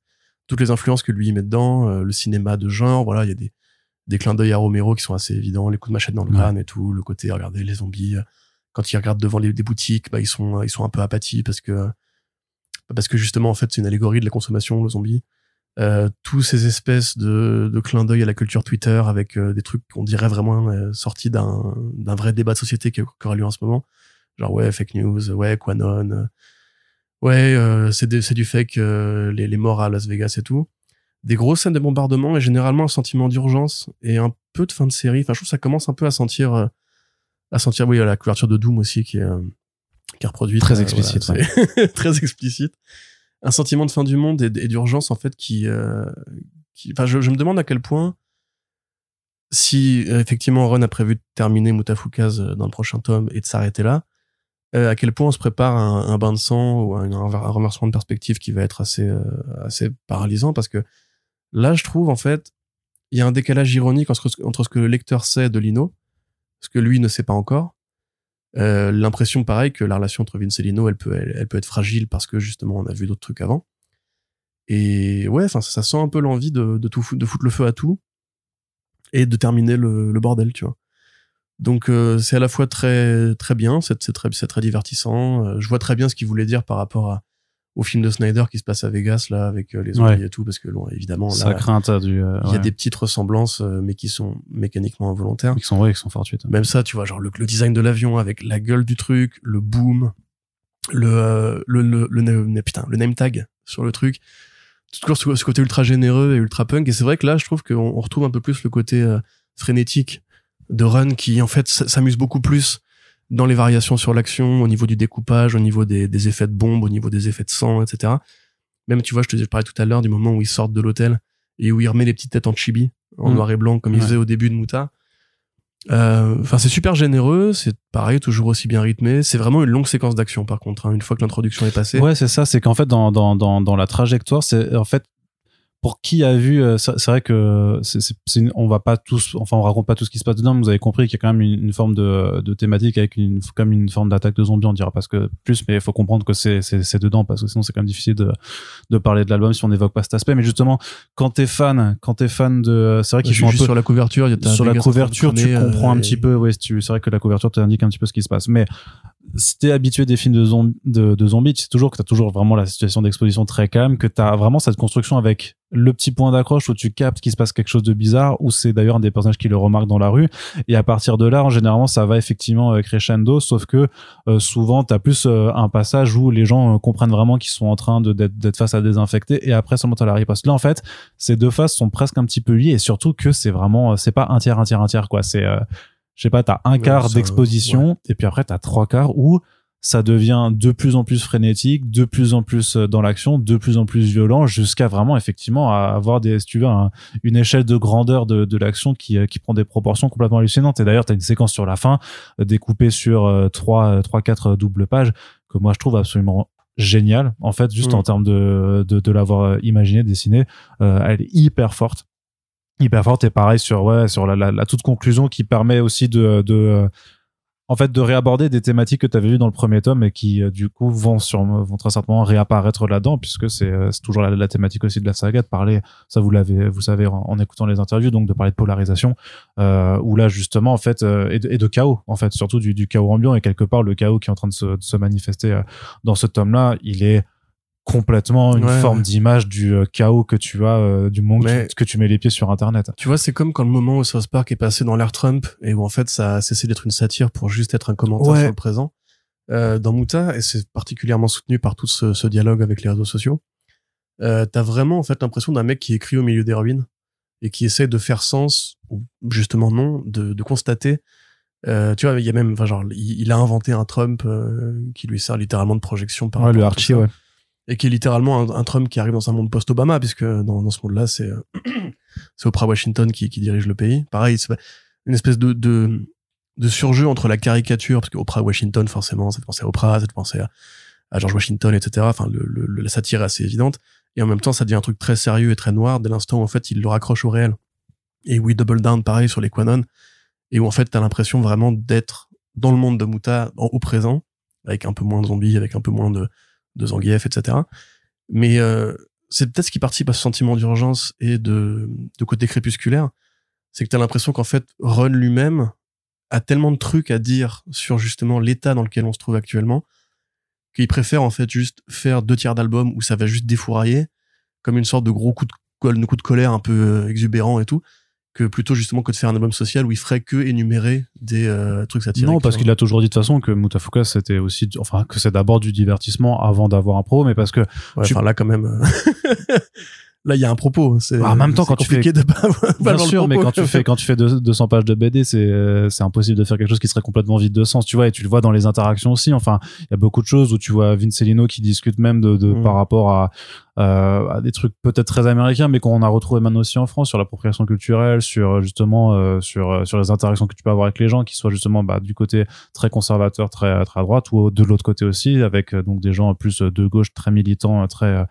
toutes les influences que lui met dedans le cinéma de genre voilà il y a des des clins d'œil à Romero qui sont assez évidents les coups de machette dans le Ouais. crâne et tout le côté regardez les zombies euh, quand ils regardent devant les, des boutiques bah ils sont ils sont un peu apathis parce que parce que justement en fait c'est une allégorie de la consommation le zombie. Euh, tous ces espèces de, de clins d'œil à la culture Twitter avec euh, des trucs qu'on dirait vraiment euh, sortis d'un d'un vrai débat de société qui, qui aura lieu en ce moment. Genre ouais fake news ouais Quanon ouais euh, c'est c'est du fake euh, les, les morts à Las Vegas et tout des grosses scènes de bombardement et généralement un sentiment d'urgence et un peu de fin de série. Enfin je trouve que ça commence un peu à sentir euh, à sentir oui la couverture de Doom aussi qui est euh, qui est reproduite. Très euh, explicite, voilà, très explicite. Un sentiment de fin du monde et, d'urgence en fait qui euh, qui enfin je, je me demande à quel point si effectivement Ron a prévu de terminer Mutafukaz dans le prochain tome et de s'arrêter là euh, à quel point on se prépare un, un bain de sang ou un, un renversement de perspective qui va être assez euh, assez paralysant parce que là je trouve en fait il y a un décalage ironique entre, ce- que le lecteur sait de Lino ce que lui ne sait pas encore. Euh, l'impression pareil que la relation entre Vince et Lino elle peut elle, peut être fragile parce que justement on a vu d'autres trucs avant. Et ouais enfin ça, sent un peu l'envie de, tout de foutre le feu à tout et de terminer le, bordel tu vois. Donc euh, c'est à la fois très très bien, c'est très très divertissant. Euh, je vois très bien ce qu'il voulait dire par rapport à, au film de Snyder qui se passe à Vegas là avec euh, les zombies et tout parce que bon, évidemment Ça là euh, il y a ouais. des petites ressemblances euh, mais qui sont mécaniquement involontaires. qui sont vrais, qui sont fortuites. Même ça, tu vois, genre le, le design de l'avion avec la gueule du truc, le boom, le euh, le le, le, putain, le name tag sur le truc. Toujours ce, ce côté ultra généreux et ultra punk. Et c'est vrai que là, je trouve qu'on on retrouve un peu plus le côté euh, frénétique de Run qui, en fait, s'amuse beaucoup plus dans les variations sur l'action, au niveau du découpage, au niveau des, des effets de bombe, au niveau des effets de sang, etc. Même, tu vois, je te je parlais tout à l'heure du moment où ils sortent de l'hôtel et où il remet les petites têtes en chibi, en Mm. noir et blanc, comme il Ouais. faisait au début de Muta. Euh, Enfin, c'est super généreux, c'est pareil, toujours aussi bien rythmé. C'est vraiment une longue séquence d'action, par contre, hein, une fois que l'introduction est passée. Ouais, c'est ça. C'est qu'en fait, dans, dans, dans, dans la trajectoire, c'est en fait pour qui a vu, euh, c'est vrai que c'est, c'est, c'est une- on va pas tous, enfin, on raconte pas tout ce qui se passe dedans. Mais vous avez compris qu'il y a quand même une, une forme de, de thématique avec une, comme une forme d'attaque de zombies, on dira parce que plus, mais il faut comprendre que c'est, c'est, c'est dedans parce que sinon c'est quand même difficile de, de parler de l'album si on n'évoque pas cet aspect. Mais justement, quand t'es fan, quand t'es fan de, c'est vrai qu'ils sont un peu sur la couverture, il y a sur la couverture, tu comprends euh, un et- petit peu. Ouais, c'est vrai que la couverture t'indique un petit peu ce qui se passe. Mais si t'es habitué des films de, zom- de, zombies, c'est toujours que t'as toujours vraiment la situation d'exposition très calme, que t'as vraiment cette construction avec le petit point d'accroche où tu captes qu'il se passe quelque chose de bizarre, où c'est d'ailleurs un des personnages qui le remarque dans la rue. Et à partir de là, en généralement, ça va effectivement euh, crescendo, sauf que euh, souvent, t'as plus euh, un passage où les gens euh, comprennent vraiment qu'ils sont en train d'être face à désinfecter, et après seulement t'as la riposte. Là, en fait, ces deux phases sont presque un petit peu liées, et surtout que c'est vraiment, c'est pas un tiers, un tiers, un tiers, quoi. C'est, je sais pas, t'as un Ouais, quart d'exposition, et puis après t'as trois quarts où ça devient de plus en plus frénétique, de plus en plus euh, dans l'action, de plus en plus violent, jusqu'à vraiment effectivement avoir des, si tu veux, un- une échelle de grandeur de, de l'action qui, euh, qui prend des proportions complètement hallucinantes. Et d'ailleurs, t'as une séquence sur la fin euh, découpée sur trois, trois, quatre doubles pages que moi je trouve absolument génial. En fait, juste Mm. en termes de, de, de l'avoir imaginé, dessiné, euh, elle est hyper forte hyper forte et pareil sur ouais sur la, la, la toute conclusion qui permet aussi de, de euh, en fait de réaborder des thématiques que tu avais vues dans le premier tome et qui euh, du coup vont sur vont très certainement réapparaître là-dedans puisque c'est euh, toujours la, thématique aussi de la saga de parler ça vous l'avez vous savez en, écoutant les interviews donc de parler de polarisation euh, où là justement en fait euh, et, de, et de chaos en fait surtout du, du chaos ambiant. Et quelque part le chaos qui est en train de se, de se manifester dans ce tome là il est complètement une Ouais, forme ouais. d'image du euh, chaos que tu as euh, du monde Mais- que, tu- mets les pieds sur internet Tu vois, c'est comme quand le moment où South Park est passé dans l'ère Trump et où en fait ça a cessé d'être une satire pour juste être un commentaire Ouais. sur le présent. Euh, dans Muta, et c'est particulièrement soutenu par tout ce, ce dialogue avec les réseaux sociaux, euh, t'as vraiment en fait l'impression d'un mec qui écrit au milieu des ruines et qui essaie de faire sens, ou justement non, de, de constater. Euh, tu vois, il y a même, enfin genre, il, il a inventé un Trump euh, qui lui sert littéralement de projection par ouais le Archie ouais et qui est littéralement un, Trump qui arrive dans un monde post-Obama, puisque dans, ce monde-là, c'est Oprah Washington qui, dirige le pays. Pareil, c'est une espèce de, de, surjeu entre la caricature, parce que Oprah Washington, forcément, ça fait penser à Oprah, ça fait penser à, George Washington, etc. Enfin, la satire est assez évidente. Et en même temps, ça devient un truc très sérieux et très noir dès l'instant où, en fait, il le raccroche au réel. Et où il double down, pareil, sur les Quanon. Et où, en fait, t'as l'impression vraiment d'être dans le monde de Muta, en- au présent, avec un peu moins de zombies, avec un peu moins de, de Zangief, etc. Mais euh, c'est peut-être ce qui participe à ce sentiment d'urgence et de, de côté crépusculaire, c'est que t'as l'impression qu'en fait, Run lui-même a tellement de trucs à dire sur justement l'état dans lequel on se trouve actuellement, qu'il préfère en fait juste faire deux tiers d'album où ça va juste défourailler, comme une sorte de gros coup de coup de colère un peu euh, exubérant et tout, que plutôt justement que de faire un album social où il ferait que énumérer des euh, trucs satiriques. Non, parce qu'il a toujours dit de toute façon que Mutafuka c'était aussi, du- enfin que c'est d'abord du divertissement avant d'avoir un pro, mais parce que Ouais, tu- enfin là quand même euh, là il y a un propos c'est Ah, en même temps, quand tu compliqué de pas, bien sûr, mais quand tu fais quand tu fais deux- 200 pages de BD, c'est euh, c'est impossible de faire quelque chose qui serait complètement vide de sens, tu vois, et tu le vois dans les interactions aussi. Enfin, il y a beaucoup de choses où tu vois Vincelino qui discute même de, de Mm. par rapport à euh, à des trucs peut-être très américains, mais qu'on a retrouvé maintenant aussi en France sur l'appropriation culturelle, sur justement euh, sur euh, sur les interactions que tu peux avoir avec les gens, qui soient justement bah, du côté très conservateur, très très à droite, ou de l'autre côté aussi, avec euh, donc des gens plus de gauche, très militants, très euh,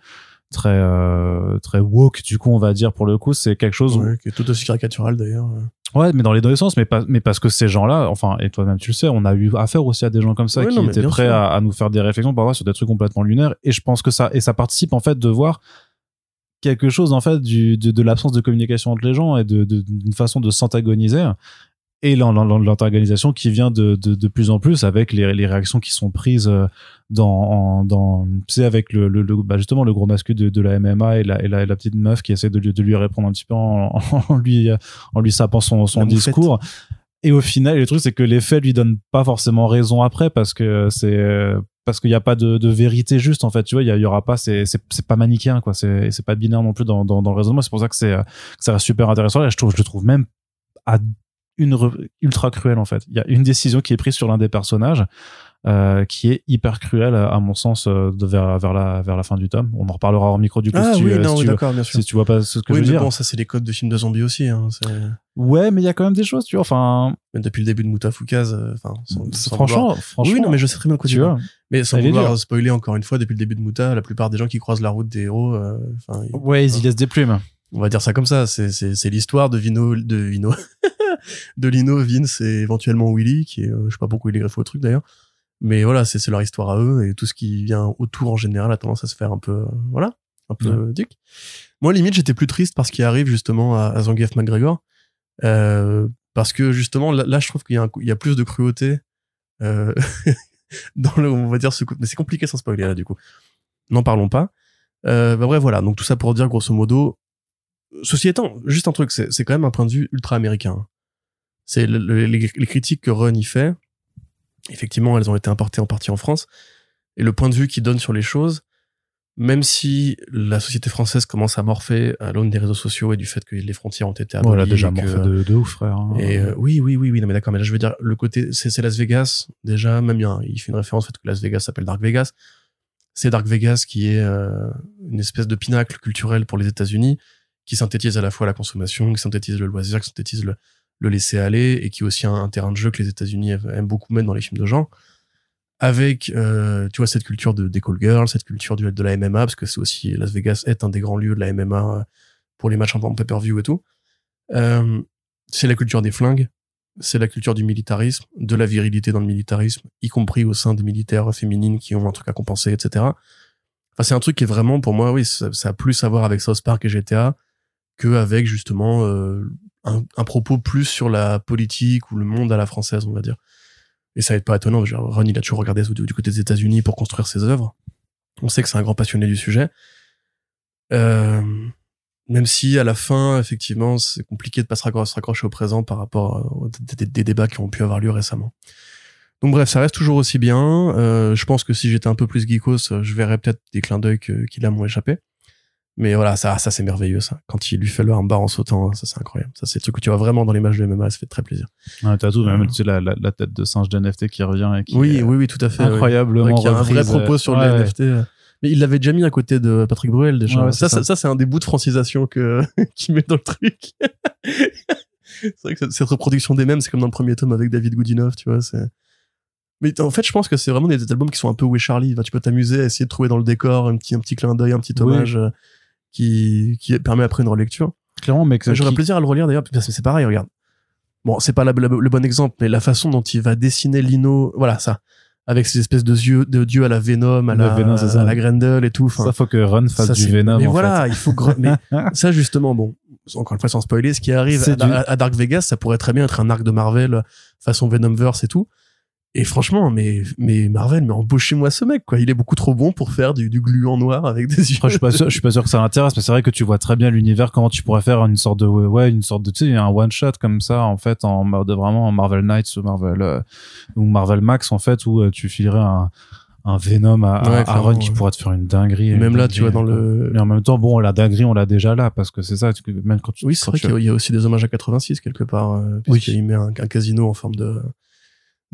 très euh, très woke du coup on va dire pour le coup c'est quelque chose où- Ouais, qui est tout aussi caricatural d'ailleurs Ouais, mais dans les deux sens, mais pas, mais parce que ces gens-là, enfin, et toi-même tu le sais, on a eu affaire aussi à des gens comme ça Ouais, qui non, étaient prêts à, à nous faire des réflexions parfois sur des trucs complètement lunaires. Et je pense que ça, et ça participe en fait de voir quelque chose en fait du, de, de l'absence de communication entre les gens et de, d'une façon de s'antagoniser. et l'an- l'an- l'antagonisation qui vient de, de, de plus en plus avec les, les réactions qui sont prises euh, dans, en- dans tu sais, avec le, le, le- bah, justement le gros masculin de, de la MMA et la, et la, et la petite meuf qui essaie de lui, de lui répondre un petit peu en, en lui, en lui sapant son, son discours. Et au final, le truc, c'est que les faits lui donnent pas forcément raison après parce que c'est, parce qu'il n'y a pas de, de vérité juste, en fait. Tu vois, il y, aura pas, c'est, c'est, pas manichéen, quoi. C'est, c'est pas binaire non plus dans, dans, dans le raisonnement. C'est pour ça que c'est, que ça reste super intéressant. Et je trouve, je le trouve même à une ultra cruel, en fait. Il y a une décision qui est prise sur l'un des personnages. Euh, qui est hyper cruelle à mon sens euh, de vers vers la vers la fin du tome on en reparlera hors micro du coup Ah si tu, oui, euh, non, si oui, tu, d'accord, bien sûr. si tu vois pas ce que oui, je veux mais dire bon, ça, c'est les codes de films de zombies aussi. Hein. ouais mais il y a quand même des choses tu vois enfin Depuis le début de Moutafoukaz, euh, enfin, sans franchement vouloir- franchement Oui, non, mais je sais très bien quoi tu tu vois. Mais sans vouloir spoiler encore une fois, depuis le début de Mouta, la plupart des gens qui croisent la route des héros, euh, ils- ouais ils y laissent des plumes on va dire ça comme ça. C'est, l'histoire de Vino, de Vino, de Lino, Vince et éventuellement Willy, qui est, je sais pas pourquoi il est greffé au truc d'ailleurs. Mais voilà, c'est, leur histoire à eux et tout ce qui vient autour en général a tendance à se faire un peu, euh, voilà, un peu Ouais. euh, duc. Moi, limite, j'étais plus triste parce qu'il arrive justement à, à Zangief McGregor, euh, parce que justement là, là, je trouve qu'il y a, un coup- il y a plus de cruauté euh, dans le, on va dire ce, coup- mais c'est compliqué sans spoiler là du coup. N'en parlons pas. Euh, bah bref, voilà. Donc tout ça pour dire grosso modo, ceci étant, juste un truc, c'est c'est quand même un point de vue ultra américain. C'est le- le- les, les critiques que Run y fait. Effectivement, elles ont été importées en partie en France. Et le point de vue qu'il donne sur les choses, même si la société française commence à morfer à l'aune des réseaux sociaux et du fait que les frontières ont été abolies. voilà déjà morphé de, de ouf frère hein. et euh, oui, oui, oui, oui, non mais d'accord, mais là je veux dire le côté, c'est Las Vegas déjà, même il, il fait une référence au fait que Las Vegas s'appelle Dark Vegas. C'est Dark Vegas qui est euh, une espèce de pinacle culturel pour les États-Unis, qui synthétise à la fois la consommation, qui synthétise le loisir, qui synthétise le, le laisser aller et qui est aussi un, un terrain de jeu que les États-Unis aiment beaucoup mettre dans les films de genre. Avec, euh, tu vois, cette culture de des call girls, cette culture du, de la MMA, parce que c'est aussi Las Vegas est un des grands lieux de la MMA euh, pour les matchs en pay-per-view et tout. Euh, c'est la culture des flingues, c'est la culture du militarisme, de la virilité dans le militarisme, y compris au sein des militaires féminines qui ont un truc à compenser, etc. Enfin, c'est un truc qui est vraiment, pour moi, oui, ça, a plus à voir avec South Park et GTA que avec justement un, un propos plus sur la politique ou le monde à la française, on va dire. Et ça va être pas étonnant. Genre, Ron, il a toujours regardé du, côté des États-Unis pour construire ses œuvres. On sait que c'est un grand passionné du sujet. Euh, même si à la fin, effectivement, c'est compliqué de pas se raccro- se raccrocher au présent par rapport euh, aux des, des- débats qui ont pu avoir lieu récemment. Donc bref, ça reste toujours aussi bien. Euh, je pense que si j'étais un peu plus geekos, euh, je verrais peut-être des clins d'œil qui là m'ont échappé. Mais voilà, ça, ça c'est merveilleux ça. Quand il lui fait le armbar en sautant, ça c'est incroyable. Ça c'est le truc que tu vois vraiment dans les matchs de MMA, ça fait très plaisir. Ouais, t'as tout même Euh. tu sais, la, la, la tête de singe d'NFT qui revient et qui Oui, est oui, oui, tout à fait. oui. incroyablement Ouais, qui a un vrai propos sur ouais, le ouais. NFT. Mais il l'avait déjà mis à côté de Patrick Bruel déjà. Ouais, ça, ça, ça. ça, c'est un des bouts de francisation que qu'il met dans le truc. c'est vrai que cette- reproduction des mêmes, c'est comme dans le premier tome avec David Goodinoff, tu vois. C'est. Mais en fait, je pense que c'est vraiment des albums qui sont un peu où est Charlie. Enfin, tu peux t'amuser à essayer de trouver dans le décor un petit, un petit clin d'œil, un petit Oui. hommage euh, qui, qui permet après une relecture. clairement mais que- J'aurais qui- plaisir à le relire d'ailleurs, parce que c'est pareil, regarde. Bon, c'est pas la- la- le bon exemple, mais la façon dont il va dessiner Lino, voilà, ça. Avec ces espèces de yeux, de dieux à la Venom, à Le la, Venom, c'est ça. à la Grendel et tout. Enfin, ça faut que Run fasse ça, du Venom Mais en voilà, il faut gre- mais ça justement, bon, encore une fois sans spoiler, ce qui arrive C'est à, du- à- à Dark Vegas, ça pourrait très bien être un arc de Marvel façon Venomverse et tout. Et franchement, mais, mais Marvel, mais embauchez-moi ce mec, quoi. Il est beaucoup trop bon pour faire du, du gluant noir avec des yeux. Je suis pas sûr, je suis pas sûr que ça intéresse, mais c'est vrai que tu vois très bien l'univers, comment tu pourrais faire une sorte de, ouais, une sorte de, tu sais, un one shot comme ça, en fait, en mode vraiment en Marvel Knights ou Marvel, euh, ou Marvel Max, en fait, où euh, tu filerais un, un Venom à, à- Ouais, à Run qui ouais. pourrait te faire une dinguerie. Une même là, dinguerie, tu vois, dans le, Mais en même temps, bon, la dinguerie, on l'a déjà là, parce que c'est ça, même quand tu, Oui, c'est vrai tu- qu'il y a- aussi des hommages à 86 quelque part, euh, Oui. puisqu'il met un, un casino en forme de,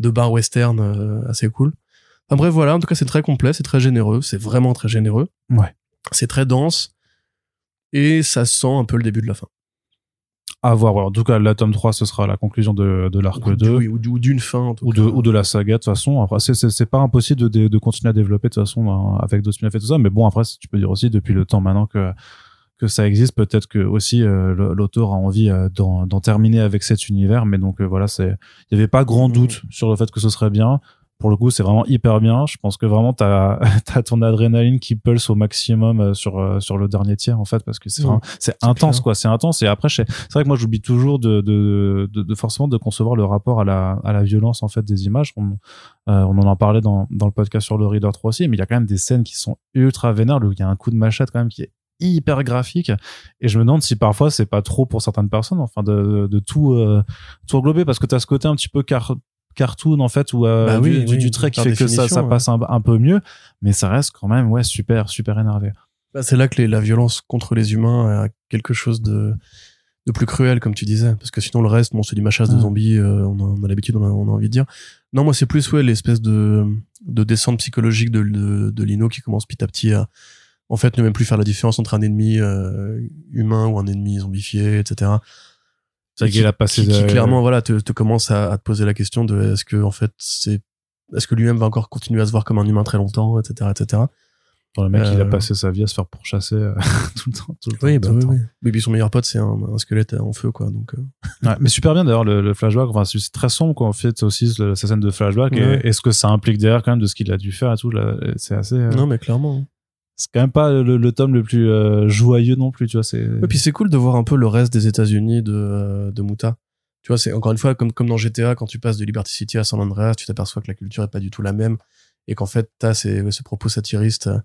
de bar western euh, assez cool. Enfin bref, voilà, en tout cas c'est très complet, c'est très généreux, c'est vraiment très généreux. Ouais. C'est très dense et ça sent un peu le début de la fin. à voir. En tout cas, la tome 3, ce sera la conclusion de, de l'arc Ou 2. du- ou du- ou d'une fin en tout ou de, ou de la saga de toute façon après c'est pas impossible de, de, continuer à développer de toute façon avec d'autres et tout ça mais bon après tu peux dire aussi depuis le temps maintenant que que ça existe peut-être que aussi euh, l'auteur a envie euh, d'en terminer avec cet univers mais donc euh, voilà c'est il y avait pas grand Mhm. doute sur le fait que ce serait bien pour le coup, c'est vraiment hyper bien. Je pense que vraiment, t'as as ton adrénaline qui pulse au maximum sur sur le dernier tiers en fait, parce que c'est Mmh. c'est intense quoi, c'est intense. Et après, c'est vrai que moi, j'oublie toujours de, de, de, de forcément de concevoir le rapport à la à la violence en fait des images. On, on en en parlait dans dans le podcast sur le Reader 3 aussi, mais il y a quand même des scènes qui sont ultra vénères. où Il y a un coup de machette quand même qui est hyper graphique et je me demande si parfois c'est pas trop pour certaines personnes enfin de, de tout euh, tout englober parce que tu as ce côté un petit peu car cartoon en fait ou euh, Bah du, oui, du, oui, du trait qui fait que ça, ça ouais. passe un, un peu mieux mais ça reste quand même ouais super super énervé Bah, c'est là que les- la violence contre les humains a quelque chose de, de plus cruel, comme tu disais. Parce que sinon, le reste, bon, c'est du machage de Mm. zombies, euh, on a, on a l'habitude, on a, on a envie de dire. Non, moi, c'est plus, ouais, l'espèce de, de descente psychologique de, de, de Lino qui commence petit à petit à, en fait, ne même plus faire la différence entre un ennemi euh, humain ou un ennemi zombifié, etc. c'est Et qu'il a passé qui, qui de- clairement, voilà, te, te commence à, à te poser la question de est-ce que, en fait, c'est, est-ce que lui-même va encore continuer à se voir comme un humain très longtemps, etc., etc. Bon, le mec il a Euh, passé sa vie à se faire pourchasser euh, tout le temps tout le temps, Oui, tout bah le oui, temps. Mais puis son meilleur pote, c'est un, un squelette en feu, quoi. Donc, euh, Ouais, mais super bien d'ailleurs le, le flashback enfin c'est très sombre quoi en fait aussi le- cette scène de flashback et, Ouais. et ce que ça implique derrière quand même de ce qu'il a dû faire et tout là, c'est assez Non, mais clairement. C'est quand même pas le, le tome le plus euh, joyeux non plus tu vois Et puis c'est cool de voir un peu le reste des États-Unis de, euh, de Muta. Tu vois, c'est encore une fois comme, dans GTA, quand tu passes de Liberty City à San Andreas, tu t'aperçois que la culture est pas du tout la même et qu'en fait, t'as ce propos satiriste euh,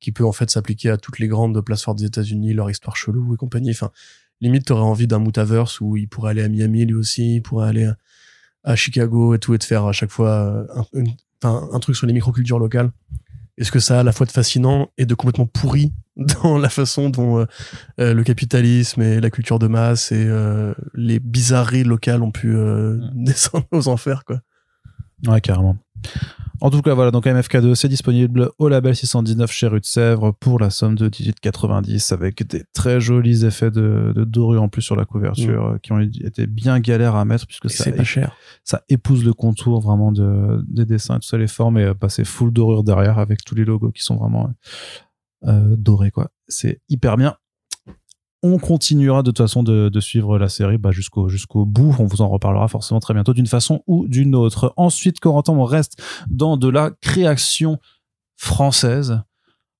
qui peut en fait s'appliquer à toutes les grandes places fortes des États-Unis, leur histoire chelou et compagnie. Enfin, limite, t'aurais envie d'un Mutaverse où il pourrait aller à Miami lui aussi, il pourrait aller à, Chicago et tout et te faire à chaque fois un, une- un truc sur les microcultures locales. Est-ce que ça a à la fois de fascinant et de complètement pourri dans la façon dont euh, euh, le capitalisme et la culture de masse et euh, les bizarreries locales ont pu euh, descendre aux enfers quoi? Ouais, carrément. En tout cas, voilà, donc MFK2, c'est disponible au label 619 chez Rue de Sèvres pour la somme de 18,90 avec des très jolis effets de, de dorure en plus sur la couverture euh, qui ont été bien galères à mettre puisque Et ça, c'est pas cher. ça épouse le contour vraiment de, des dessins tout ça, les formes et euh, bah, full dorure derrière avec tous les logos qui sont vraiment euh, dorés, quoi. C'est hyper bien. On continuera de toute façon de, de suivre la série bah, jusqu'au jusqu'au bout. On vous en reparlera forcément très bientôt d'une façon ou d'une autre. Ensuite, Corentin, on reste dans de la création française.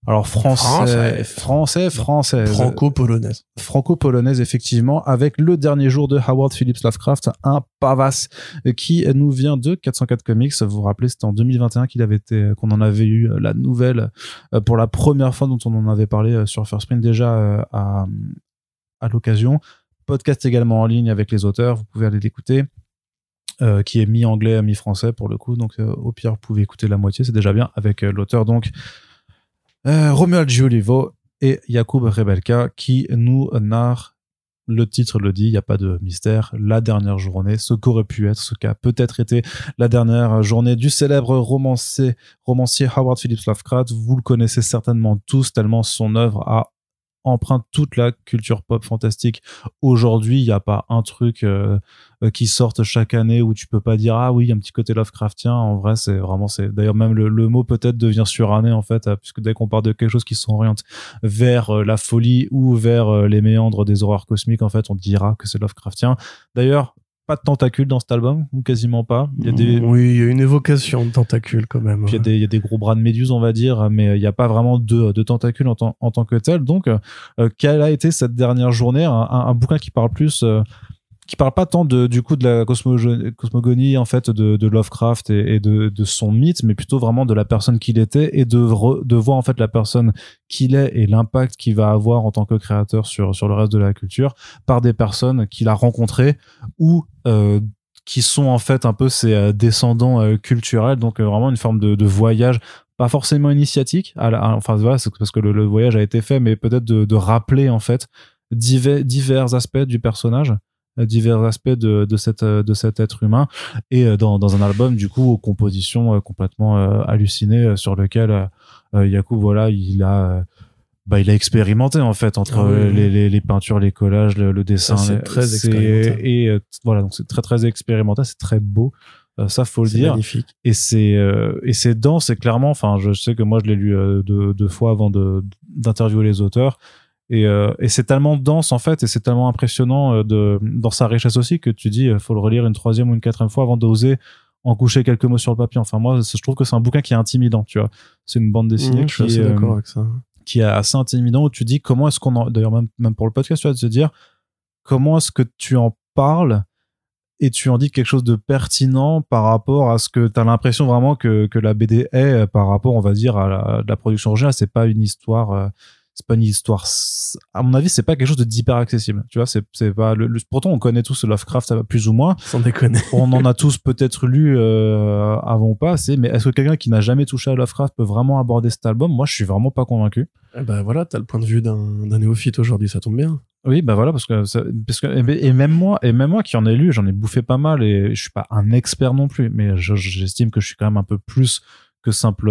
Alors français, Français. français, française, Franco-polonaise. franco-polonaise effectivement, avec le dernier jour de Howard Phillips Lovecraft, un pavasse qui nous vient de 404 Comics. Vous vous rappelez, c'était en 2021 qu'il avait été, qu'on en avait eu euh, la nouvelle euh, pour la première fois dont on en avait parlé euh, sur First Print déjà à, à l'occasion. Podcast également en ligne avec les auteurs, vous pouvez aller l'écouter. euh, qui est mi-anglais, mi-français pour le coup. Donc, euh, au pire, vous pouvez écouter la moitié, c'est déjà bien avec euh, l'auteur. Donc, Romuald Giolivo et Jakub Rebelka qui nous narrent le titre le dit, il n'y a pas de mystère, la dernière journée, ce qu'aurait pu être, ce qu'a peut-être été la dernière journée du célèbre romancier, romancier Howard Phillips Lovecraft. Vous le connaissez certainement tous, tellement son œuvre a emprunte toute la culture pop fantastique. Aujourd'hui, il n'y a pas un truc euh, euh, qui sorte chaque année où tu peux pas dire ah oui, un petit côté Lovecraftien. En vrai, c'est vraiment c'est d'ailleurs même le, le mot peut-être devient suranné en fait, euh, puisque dès qu'on parle de quelque chose qui s'oriente vers la folie ou vers les méandres des horreurs cosmiques, en fait, on dira que c'est Lovecraftien. D'ailleurs, pas de tentacules dans cet album ou quasiment pas. Il y a des Oui, il y a une évocation de tentacules quand même. puis il y, a des- il y a des gros bras de méduse, on va dire, mais il n'y a pas vraiment de, de tentacules en, tant- en tant que tel. Donc, euh, quelle a été cette dernière journée? Un, un- un bouquin qui parle plus, euh, qui parle pas tant de, du coup de la cosmogo- cosmogonie en fait de, Lovecraft et, de, son mythe, mais plutôt vraiment de la personne qu'il était et de, re- de voir en fait la personne qu'il est et l'impact qu'il va avoir en tant que créateur sur, sur le reste de la culture par des personnes qu'il a rencontrées ou euh, qui sont en fait un peu ses euh, descendants euh, culturels, donc euh, vraiment une forme de, de voyage, pas forcément initiatique, enfin voilà, c'est parce que le, le voyage a été fait, mais peut-être de, de rappeler en fait divers, divers aspects du personnage, divers aspects de, de, cette, euh, de cet être humain, et euh, dans, dans un album du coup aux compositions euh, complètement euh, hallucinées euh, sur lequel euh, euh, Yacoub voilà il a euh, bah, il a expérimenté en fait entre Ah oui, euh, oui. les, les, les peintures, les collages, le, le dessin. c'est les- très c'est- expérimental. Et euh, voilà, donc c'est très très expérimental, c'est très beau. Euh, ça faut le C'est dire. magnifique. Et c'est euh, et c'est dense. Et clairement, enfin, je sais que moi je l'ai lu euh, deux, deux fois avant de d'interviewer les auteurs. Et, euh, et c'est tellement dense en fait, et c'est tellement impressionnant euh, de dans sa richesse aussi que tu dis, euh, faut le relire une troisième ou une quatrième fois avant d'oser en coucher quelques mots sur le papier. Enfin, moi, je trouve que c'est un bouquin qui est intimidant, tu vois. C'est une bande dessinée Mmh, je suis qui, est, euh, avec ça. qui est assez intimidant où tu dis comment est-ce qu'on en... d'ailleurs même, même pour le podcast tu de se dire comment est-ce que tu en parles et tu en dis quelque chose de pertinent par rapport à ce que tu as l'impression vraiment que, que la BD est par rapport on va dire à la, de la production originale c'est pas une histoire euh, c'est pas une histoire à mon avis c'est pas quelque chose de d'hyper accessible tu vois c'est c'est pas le, le- pourtant on connaît tous Lovecraft plus ou moins Sans déconner. on en a tous peut-être lu euh, avant ou pas assez mais est-ce que quelqu'un qui n'a jamais touché à Lovecraft peut vraiment aborder cet album? Moi je suis vraiment pas convaincu Eh ben voilà, t'as le point de vue d'un d'un néophyte aujourd'hui, ça tombe bien. Oui, bah voilà, parce que, ça- parce que et même moi, et même moi qui en ai lu, j'en ai bouffé pas mal et je suis pas un expert non plus, mais je- j'estime que je suis quand même un peu plus que simple,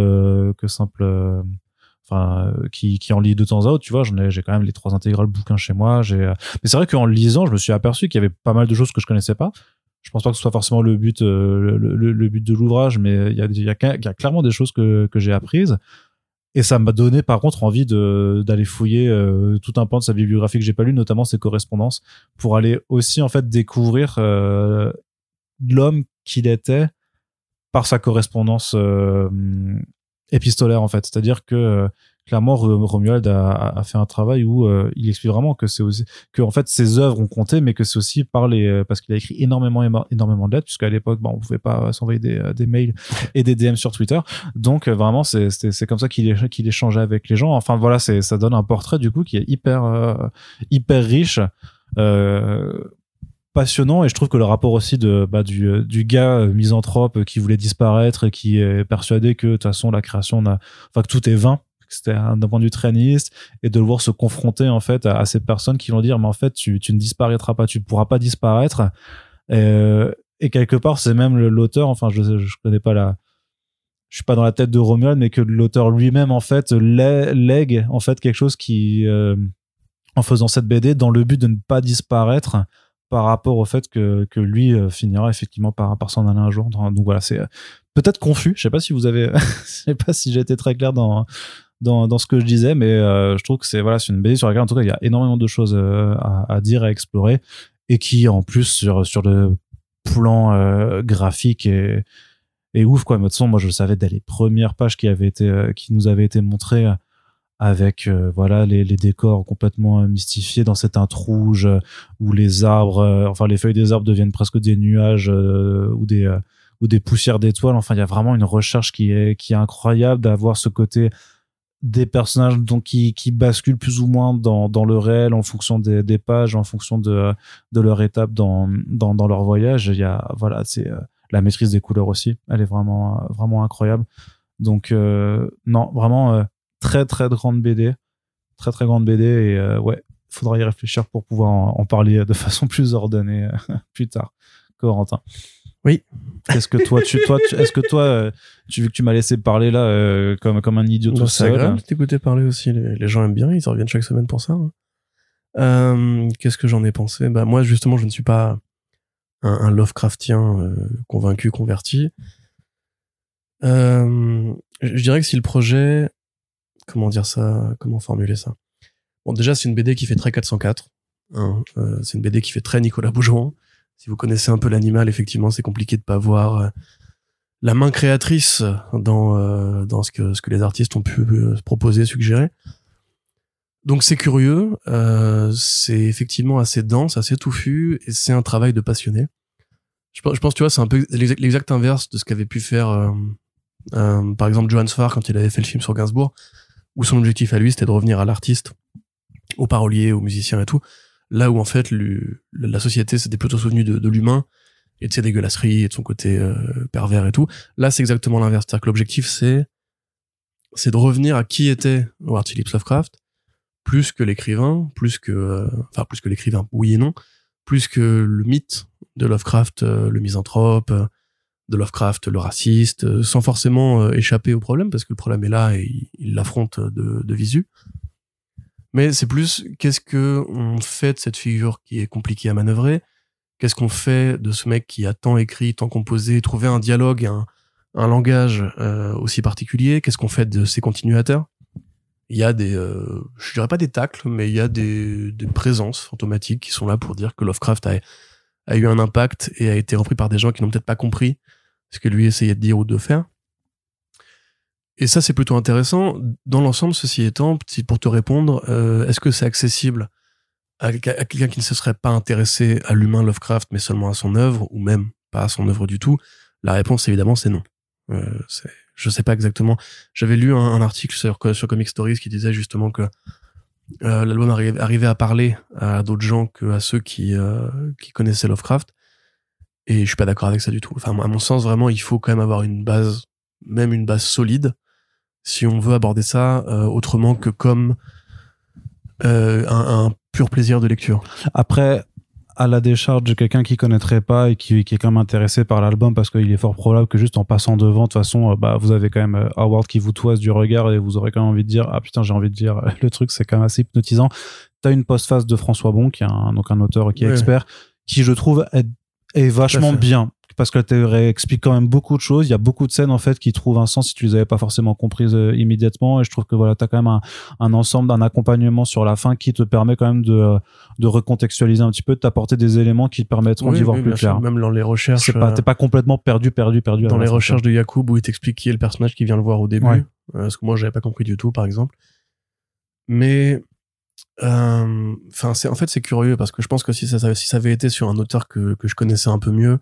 que simple, euh, qui, qui en lit de temps à autre, tu vois. J'en ai, j'ai quand même les trois intégrales bouquins chez moi. J'ai, euh, mais c'est vrai qu'en lisant, je me suis aperçu qu'il y avait pas mal de choses que je connaissais pas. Je pense pas que ce soit forcément le but, euh, le, but de l'ouvrage, mais il y a, y, y a clairement des choses que, que j'ai apprises. Et ça m'a donné par contre envie de d'aller fouiller tout un pan de sa bibliographie que j'ai pas lu, notamment ses correspondances, pour aller aussi en fait découvrir l'homme qu'il était par sa correspondance épistolaire en fait. C'est-à-dire que euh, clairement Ro- Romuald a, a fait un travail où euh, il explique vraiment que c'est aussi que en fait ses œuvres ont compté, mais que c'est aussi par les euh, parce qu'il a écrit énormément énormément de lettres, puisqu'à l'époque bon, on pouvait pas s'envoyer des, euh, des mails et des DM sur Twitter. Donc euh, vraiment c'est c'est c'est comme ça qu'il qu'il échangeait avec les gens. Enfin voilà, c'est ça donne un portrait du coup qui est hyper euh, hyper riche. Euh, passionnant et je trouve que le rapport aussi de bah, du, euh, du gars euh, misanthrope euh, qui voulait disparaître et qui est persuadé que de toute façon la création n'a enfin que tout est vain c'était un- d'un point de vue et de le voir se confronter en fait à, ces personnes qui vont dire mais en fait tu, tu ne disparaîtras pas tu ne pourras pas disparaître. Et quelque part c'est même l'auteur enfin je je connais pas la je suis pas dans la tête de Romuald mais que l'auteur lui-même en fait lè- lègue en fait quelque chose qui en faisant cette BD dans le but de ne pas disparaître par rapport au fait que, que lui euh, finira effectivement par, par s'en aller un jour. Donc voilà, c'est euh, peut-être confus. Je sais pas si vous avez, je sais pas si j'ai été très clair dans, dans, dans ce que je disais, mais euh, je trouve que c'est voilà, c'est une BD sur laquelle en tout cas il y a énormément de choses à, dire, à explorer, et qui en plus sur sur le plan graphique est ouf quoi. De toute façon, moi je le savais dès les premières pages qui été qui nous avaient été montrées avec euh, voilà les, les décors complètement euh, mystifiés dans cette teinte rouge euh, où les arbres, enfin les feuilles des arbres deviennent presque des nuages ou des ou des poussières d'étoiles. Enfin, il y a vraiment une recherche qui est qui est incroyable d'avoir ce côté des personnages donc qui qui basculent plus ou moins dans dans le réel en fonction des, des pages, en fonction de de leur étape dans dans dans leur voyage. Il y a voilà, c'est la maîtrise des couleurs aussi. Elle est vraiment vraiment incroyable. Donc non, vraiment très très grande BD, très très grande BD et euh, ouais, faudra y réfléchir pour pouvoir en, en parler de façon plus ordonnée euh, plus tard. Corentin. Oui. Est-ce que toi, tu, toi, est-ce que toi, euh, tu vu que tu m'as laissé parler là euh, comme comme un idiot tout Bah, c'est seul agréable t'écouter parler aussi. Les, les gens aiment bien, ils reviennent chaque semaine pour ça. hein. Euh, Qu'est-ce que j'en ai pensé? Bah moi justement, je ne suis pas un, un Lovecraftien euh, convaincu, converti. Je dirais que si le projet, comment dire ça, comment formuler ça Bon, déjà c'est une BD qui fait très 404. hein. Euh, c'est une BD qui fait très Nicolas Bougeron. Si vous connaissez un peu l'animal, effectivement, c'est compliqué de pas voir euh, la main créatrice dans euh, ce que les artistes ont pu proposer, suggérer. Donc c'est curieux, c'est effectivement assez dense, assez touffu, et c'est un travail de passionné. Je pense, tu vois, c'est un peu l'exact inverse de ce qu'avait pu faire, par exemple, Johan Sfar quand il avait fait le film sur Gainsbourg, où son objectif à lui, c'était de revenir à l'artiste, au parolier, au musicien et tout. Là où en fait, la société s'était plutôt souvenue de, de l'humain et de ses dégueulasseries et de son côté euh, pervers et tout. Là, c'est exactement l'inverse. C'est-à-dire que l'objectif, c'est c'est de revenir à qui était Howard Phillips Lovecraft, plus que l'écrivain, plus que euh, enfin plus que l'écrivain, oui et non, plus que le mythe de Lovecraft, euh, le misanthrope, euh, de Lovecraft, le raciste, euh, sans forcément euh, échapper au problème parce que le problème est là et il- l'affronte de, de visu. Mais c'est plus qu'est-ce que on fait de cette figure qui est compliquée à manœuvrer? Qu'est-ce qu'on fait de ce mec qui a tant écrit, tant composé, trouvé un dialogue, un, un langage euh, aussi particulier? Qu'est-ce qu'on fait de ses continuateurs? Il y a des, euh, je dirais pas des tacles, mais il y a des, présences fantomatiques qui sont là pour dire que Lovecraft a eu un impact et a été repris par des gens qui n'ont peut-être pas compris ce que lui essayait de dire ou de faire. Et ça, c'est plutôt intéressant. Dans l'ensemble, ceci étant, pour te répondre, euh, est-ce que c'est accessible à, quelqu'un qui ne se serait pas intéressé à l'humain Lovecraft, mais seulement à son œuvre, ou même pas à son œuvre du tout? La réponse, évidemment, c'est non. Euh, je sais pas exactement. J'avais lu un, article sur, sur Comic Stories qui disait justement que euh, l'album arrivait à parler à d'autres gens que à ceux qui, euh, qui connaissaient Lovecraft. Et je suis pas d'accord avec ça du tout. Enfin, à mon sens, vraiment, il faut quand même avoir une base, même une base solide, si on veut aborder ça euh, autrement que comme euh, un, un, pur plaisir de lecture. Après, à la décharge de quelqu'un qui connaîtrait pas et qui, qui est quand même intéressé par l'album parce qu'il est fort probable que juste en passant devant, de toute façon, euh, bah, vous avez quand même Howard qui vous toise du regard et vous aurez quand même envie de dire, ah putain, j'ai envie de dire, le truc, c'est quand même assez hypnotisant. T'as une postface de François Bon, qui est un, donc un auteur qui est expert, qui je trouve est, est vachement bien parce que la explique quand même beaucoup de choses. Il y a beaucoup de scènes en fait qui trouvent un sens si tu les avais pas forcément comprises euh, immédiatement. Et je trouve que voilà, tu as quand même un, un ensemble d'un accompagnement sur la fin qui te permet quand même de, de recontextualiser un petit peu, de t'apporter des éléments qui te permettront d'y voir plus clair. même dans les recherches, t'es pas, pas complètement perdu, perdu, perdu. Dans les recherches de Yacoub où il t'explique qui est le personnage qui vient le voir au début, euh, parce que moi j'avais pas compris du tout, par exemple. Mais euh, enfin, c'est en fait c'est curieux parce que je pense que si ça, si ça avait été sur un auteur que, que je connaissais un peu mieux,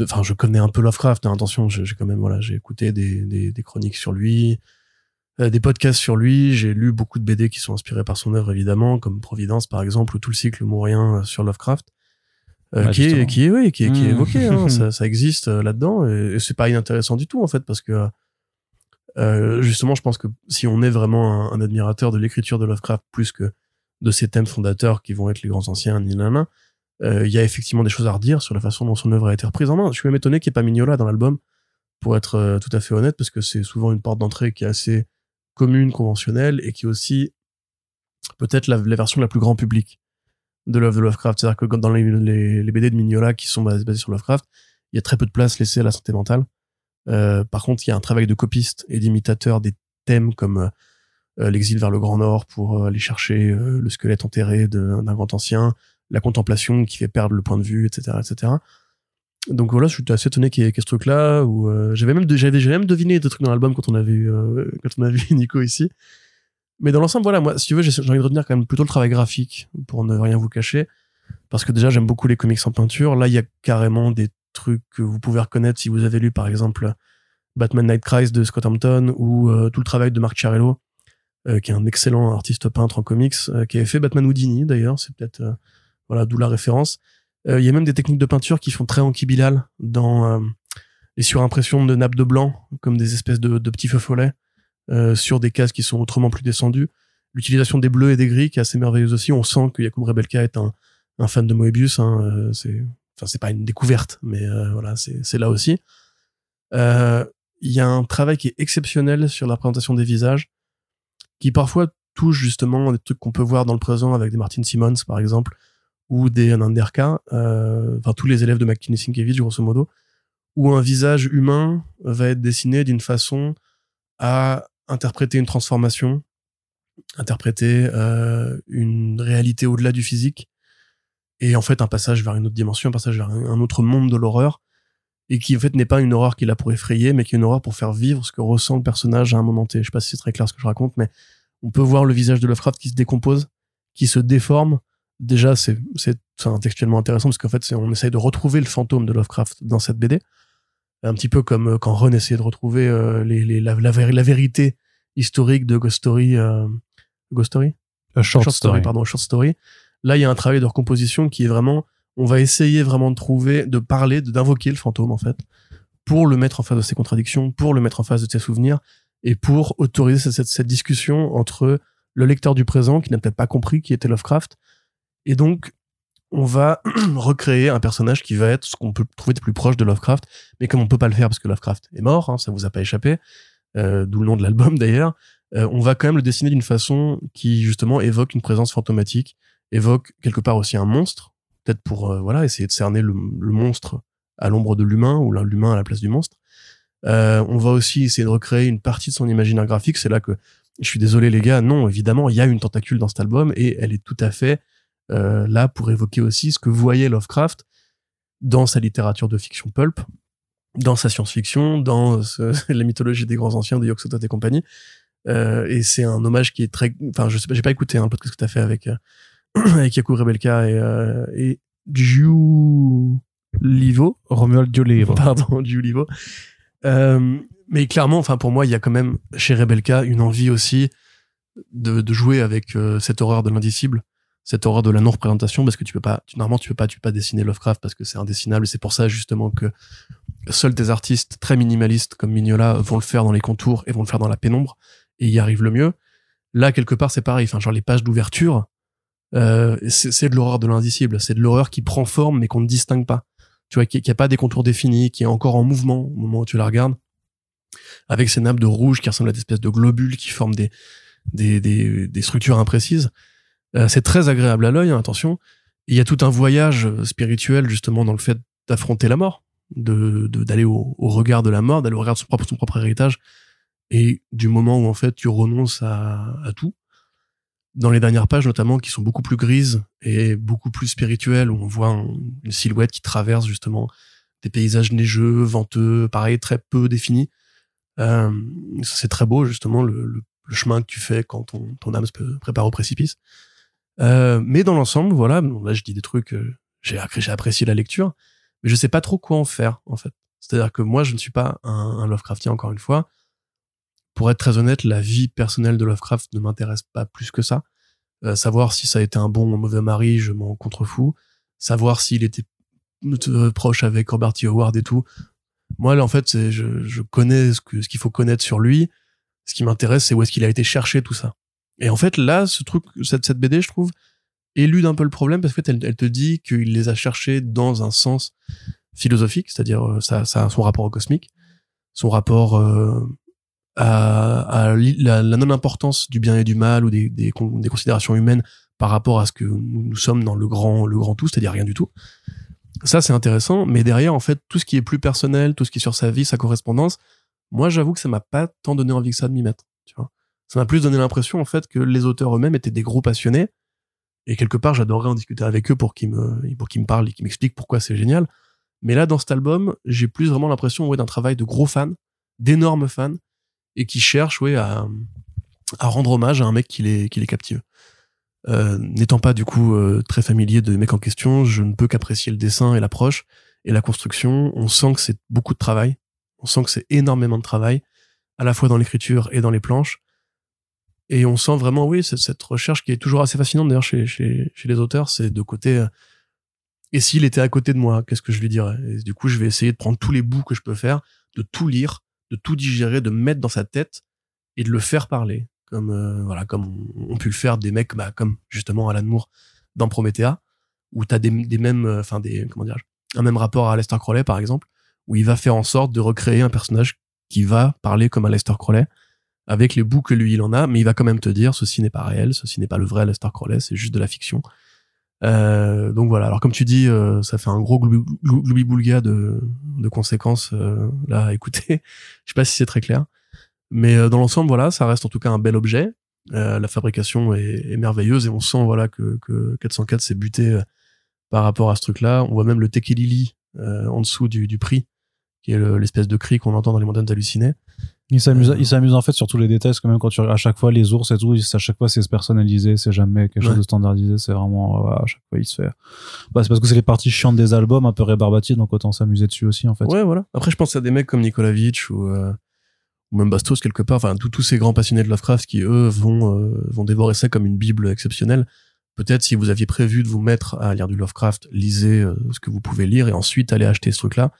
enfin je connais un peu Lovecraft hein, attention j'ai quand même voilà j'ai écouté des, des, des, chroniques sur lui euh, des podcasts sur lui j'ai lu beaucoup de BD qui sont inspirés par son œuvre évidemment comme Providence par exemple ou tout le cycle mourien euh, sur Lovecraft euh, qui, est, qui est oui qui est, qui est mmh. évoqué hein, ça, ça, existe là-dedans et, c'est pas inintéressant du tout en fait parce que justement je pense que si on est vraiment un, admirateur de l'écriture de Lovecraft plus que de ses thèmes fondateurs qui vont être les grands anciens ni euh, il y a effectivement des choses à redire sur la façon dont son œuvre a été reprise en main. Je suis même étonné qu'il n'y ait pas Mignola dans l'album, pour être euh, tout à fait honnête, parce que c'est souvent une porte d'entrée qui est assez commune, conventionnelle, et qui est aussi peut-être la, version la plus grand public de l'œuvre de Lovecraft. C'est-à-dire que dans les, BD de Mignola qui sont basés, sur Lovecraft, il y a très peu de place laissée à la santé mentale. Euh, par contre, il y a un travail de copiste et d'imitateur des thèmes comme euh, l'exil vers le Grand Nord pour aller chercher le squelette enterré d'un grand ancien, la contemplation qui fait perdre le point de vue, etc., etc. Donc voilà, je suis assez étonné qu'il y ait, ce truc-là. Euh, j'avais même, j'avais, même deviné des trucs dans l'album quand on a vu, euh, quand on vu Nico ici. Mais dans l'ensemble, voilà, moi, si tu veux, j'ai envie de retenir quand même plutôt le travail graphique pour ne rien vous cacher, parce que déjà j'aime beaucoup les comics en peinture. Là, il y a carrément des trucs que vous pouvez reconnaître si vous avez lu, par exemple, Batman Night Cries de Scott Hampton ou euh, tout le travail de Mark Chiarello, qui est un excellent artiste peintre en comics, qui avait fait Batman Houdini d'ailleurs. C'est peut-être voilà, d'où la référence. Euh, il y a même des techniques de peinture qui font très anquibilal dans euh, les surimpressions de nappes de blanc, comme des espèces de, petits feux follets euh, sur des cases qui sont autrement plus descendues. L'utilisation des bleus et des gris qui est assez merveilleuse aussi. On sent que Jakub Rebelka est un, fan de Moebius. Hein, c'est, enfin, c'est pas une découverte, mais voilà, c'est, là aussi. Il y a un travail qui est exceptionnel sur la présentation des visages, qui parfois touche justement des trucs qu'on peut voir dans le présent avec des Martin Simmons, par exemple, ou des Nanderka, euh, enfin tous les élèves de McKinney Sienkiewicz grosso modo, où un visage humain va être dessiné d'une façon à interpréter une transformation, interpréter euh, une réalité au-delà du physique, et en fait un passage vers une autre dimension, un passage vers un autre monde de l'horreur, et qui en fait n'est pas une horreur qui est là pour effrayer, mais qui est une horreur pour faire vivre ce que ressent le personnage à un moment T. Je sais pas si c'est très clair ce que je raconte, mais on peut voir le visage de Lovecraft qui se décompose, qui se déforme, déjà c'est c'est textuellement intéressant parce qu'en fait on essaye de retrouver le fantôme de Lovecraft dans cette BD un petit peu comme euh, quand Ron essayait de retrouver euh, les, les, la, la, vérité historique de Ghost Story euh, Ghost Story? Short, story. pardon short story là il y a un travail de recomposition qui est vraiment on va essayer vraiment de trouver de parler d'invoquer le fantôme en fait pour le mettre en face de ses contradictions pour le mettre en face de ses souvenirs et pour autoriser cette, discussion entre le lecteur du présent qui n'a peut-être pas compris qui était Lovecraft et donc, on va recréer un personnage qui va être ce qu'on peut trouver de plus proche de Lovecraft, mais comme on peut pas le faire parce que Lovecraft est mort, hein, ça vous a pas échappé, euh, d'où le nom de l'album d'ailleurs, euh, on va quand même le dessiner d'une façon qui justement évoque une présence fantomatique, évoque quelque part aussi un monstre, peut-être pour euh, voilà essayer de cerner le, monstre à l'ombre de l'humain ou l'humain à la place du monstre. on va aussi essayer de recréer une partie de son imaginaire graphique. C'est là que je suis désolé les gars, non évidemment il y a une tentacule dans cet album et elle est tout à fait euh, là pour évoquer aussi ce que voyait Lovecraft dans sa littérature de fiction pulp, dans sa science-fiction, dans la mythologie des grands anciens de Yog-Sothoth et compagnie. Euh, et c'est un hommage qui est très, enfin, je sais pas, j'ai pas écouté hein, le podcast que tu as fait avec, euh, avec Yaku Rebelka et, euh, et Livo. Romuald Giulivo. Pardon, Giulivo. Euh, mais clairement, enfin, pour moi, il y a quand même chez Rebelka une envie aussi de, de jouer avec euh, cette horreur de l'indicible, cette horreur de la non-représentation, parce que tu peux pas, tu, normalement, tu peux pas, tu peux pas dessiner Lovecraft parce que c'est indessinable. C'est pour ça, justement, que seuls des artistes très minimalistes comme Mignola vont le faire dans les contours et vont le faire dans la pénombre et y arrivent le mieux. Là, quelque part, c'est pareil. Enfin, genre les pages d'ouverture, euh, c'est de l'horreur de l'indicible. C'est de l'horreur qui prend forme mais qu'on ne distingue pas. Tu vois, qui, qui a pas des contours définis, qui est encore en mouvement au moment où tu la regardes, avec ces nappes de rouge qui ressemblent à des espèces de globules qui forment des des, des, structures imprécises. Euh, c'est très agréable à l'œil, hein, attention. Il y a tout un voyage spirituel justement dans le fait d'affronter la mort, de d'aller au, au, regard de la mort, d'aller au regard de son propre, son propre héritage, et du moment où en fait tu renonces à, à tout. Dans les dernières pages notamment, qui sont beaucoup plus grises et beaucoup plus spirituelles, où on voit une silhouette qui traverse justement des paysages neigeux, venteux, pareil, très peu définis. Euh, c'est très beau justement le, chemin que tu fais quand ton, ton âme se prépare au précipice. Euh, mais dans l'ensemble, voilà, là je dis des trucs, euh, j'ai apprécié la lecture, mais je sais pas trop quoi en faire en fait. C'est-à-dire que moi je ne suis pas un, un Lovecraftien encore une fois pour être très honnête, la vie personnelle de Lovecraft ne m'intéresse pas plus que ça. Euh, savoir si ça a été un bon ou un mauvais mari, je m'en contrefous. Savoir s'il était euh, proche avec Robert T. Howard et tout. Moi, là, en fait, c'est, je, connais ce, que, qu'il faut connaître sur lui. Ce qui m'intéresse, c'est où est-ce qu'il a été chercher tout ça. Et en fait, là, ce truc, cette, BD, je trouve, élude un peu le problème parce qu'elle elle te dit qu'il les a cherchés dans un sens philosophique, c'est-à-dire euh, son rapport au cosmique, son rapport à, la, non-importance du bien et du mal ou des, considérations humaines par rapport à ce que nous, sommes dans le grand, le grand tout, c'est-à-dire rien du tout. Ça, c'est intéressant, mais derrière, en fait, tout ce qui est plus personnel, tout ce qui est sur sa vie, sa correspondance, moi, j'avoue que ça m'a pas tant donné envie que ça de m'y mettre, tu vois. Ça m'a plus donné l'impression, en fait, que les auteurs eux-mêmes étaient des gros passionnés, et quelque part, j'adorerais en discuter avec eux pour qu'ils me, pour qu'ils me parlent et qu'ils m'expliquent pourquoi c'est génial. Mais là, dans cet album, j'ai plus vraiment l'impression, ouais, d'un travail de gros fans, d'énormes fans, et qui cherche ouais, à, à rendre hommage à un mec qui les, qui les captive. Euh, N'étant pas du coup euh, très familier de mecs en question, je ne peux qu'apprécier le dessin et l'approche et la construction. On sent que c'est beaucoup de travail, on sent que c'est énormément de travail, à la fois dans l'écriture et dans les planches. Et on sent vraiment, oui, cette recherche qui est toujours assez fascinante d'ailleurs chez, chez, chez les auteurs, c'est de côté. Euh, et s'il était à côté de moi, qu'est-ce que je lui dirais? Et Du coup, je vais essayer de prendre tous les bouts que je peux faire, de tout lire, de tout digérer, de mettre dans sa tête et de le faire parler, comme euh, voilà, comme on, pu le faire des mecs, bah, comme justement Alan Moore dans Promethea, où t'as des, des mêmes, euh, enfin des, comment dire, un même rapport à Aleister Crowley par exemple, où il va faire en sorte de recréer un personnage qui va parler comme Aleister Crowley, avec les bouts que lui il en a, mais il va quand même te dire ceci n'est pas réel, ceci n'est pas le vrai Aleister Crowley, c'est juste de la fiction. Euh, donc voilà. Alors comme tu dis, euh, ça fait un gros gloubi-boulga de, de conséquences euh, là à écouter. Je sais pas si c'est très clair, mais euh, dans l'ensemble, voilà, ça reste en tout cas un bel objet. la fabrication est, est, merveilleuse et on sent voilà que, que 404 s'est buté par rapport à ce truc-là. On voit même le Tekelili en dessous du, du prix, qui est l'espèce de cri qu'on entend dans les montagnes hallucinées. Il s'amuse, il s'amuse en fait sur tous les détails, quand même quand tu à chaque fois les ours et tout, à chaque fois c'est personnalisé, c'est jamais quelque chose de standardisé, c'est vraiment à chaque fois il se fait. Bah c'est parce que c'est les parties chiantes des albums, un peu rébarbatives, donc autant s'amuser dessus aussi en fait. Ouais voilà. Après je pense à des mecs comme Nikolavitch ou euh, ou même Bastos quelque part, enfin tous ces grands passionnés de Lovecraft qui eux vont euh, vont dévorer ça comme une bible exceptionnelle. Peut-être si vous aviez prévu de vous mettre à lire du Lovecraft, lisez euh, ce que vous pouvez lire et ensuite allez acheter ce truc-là,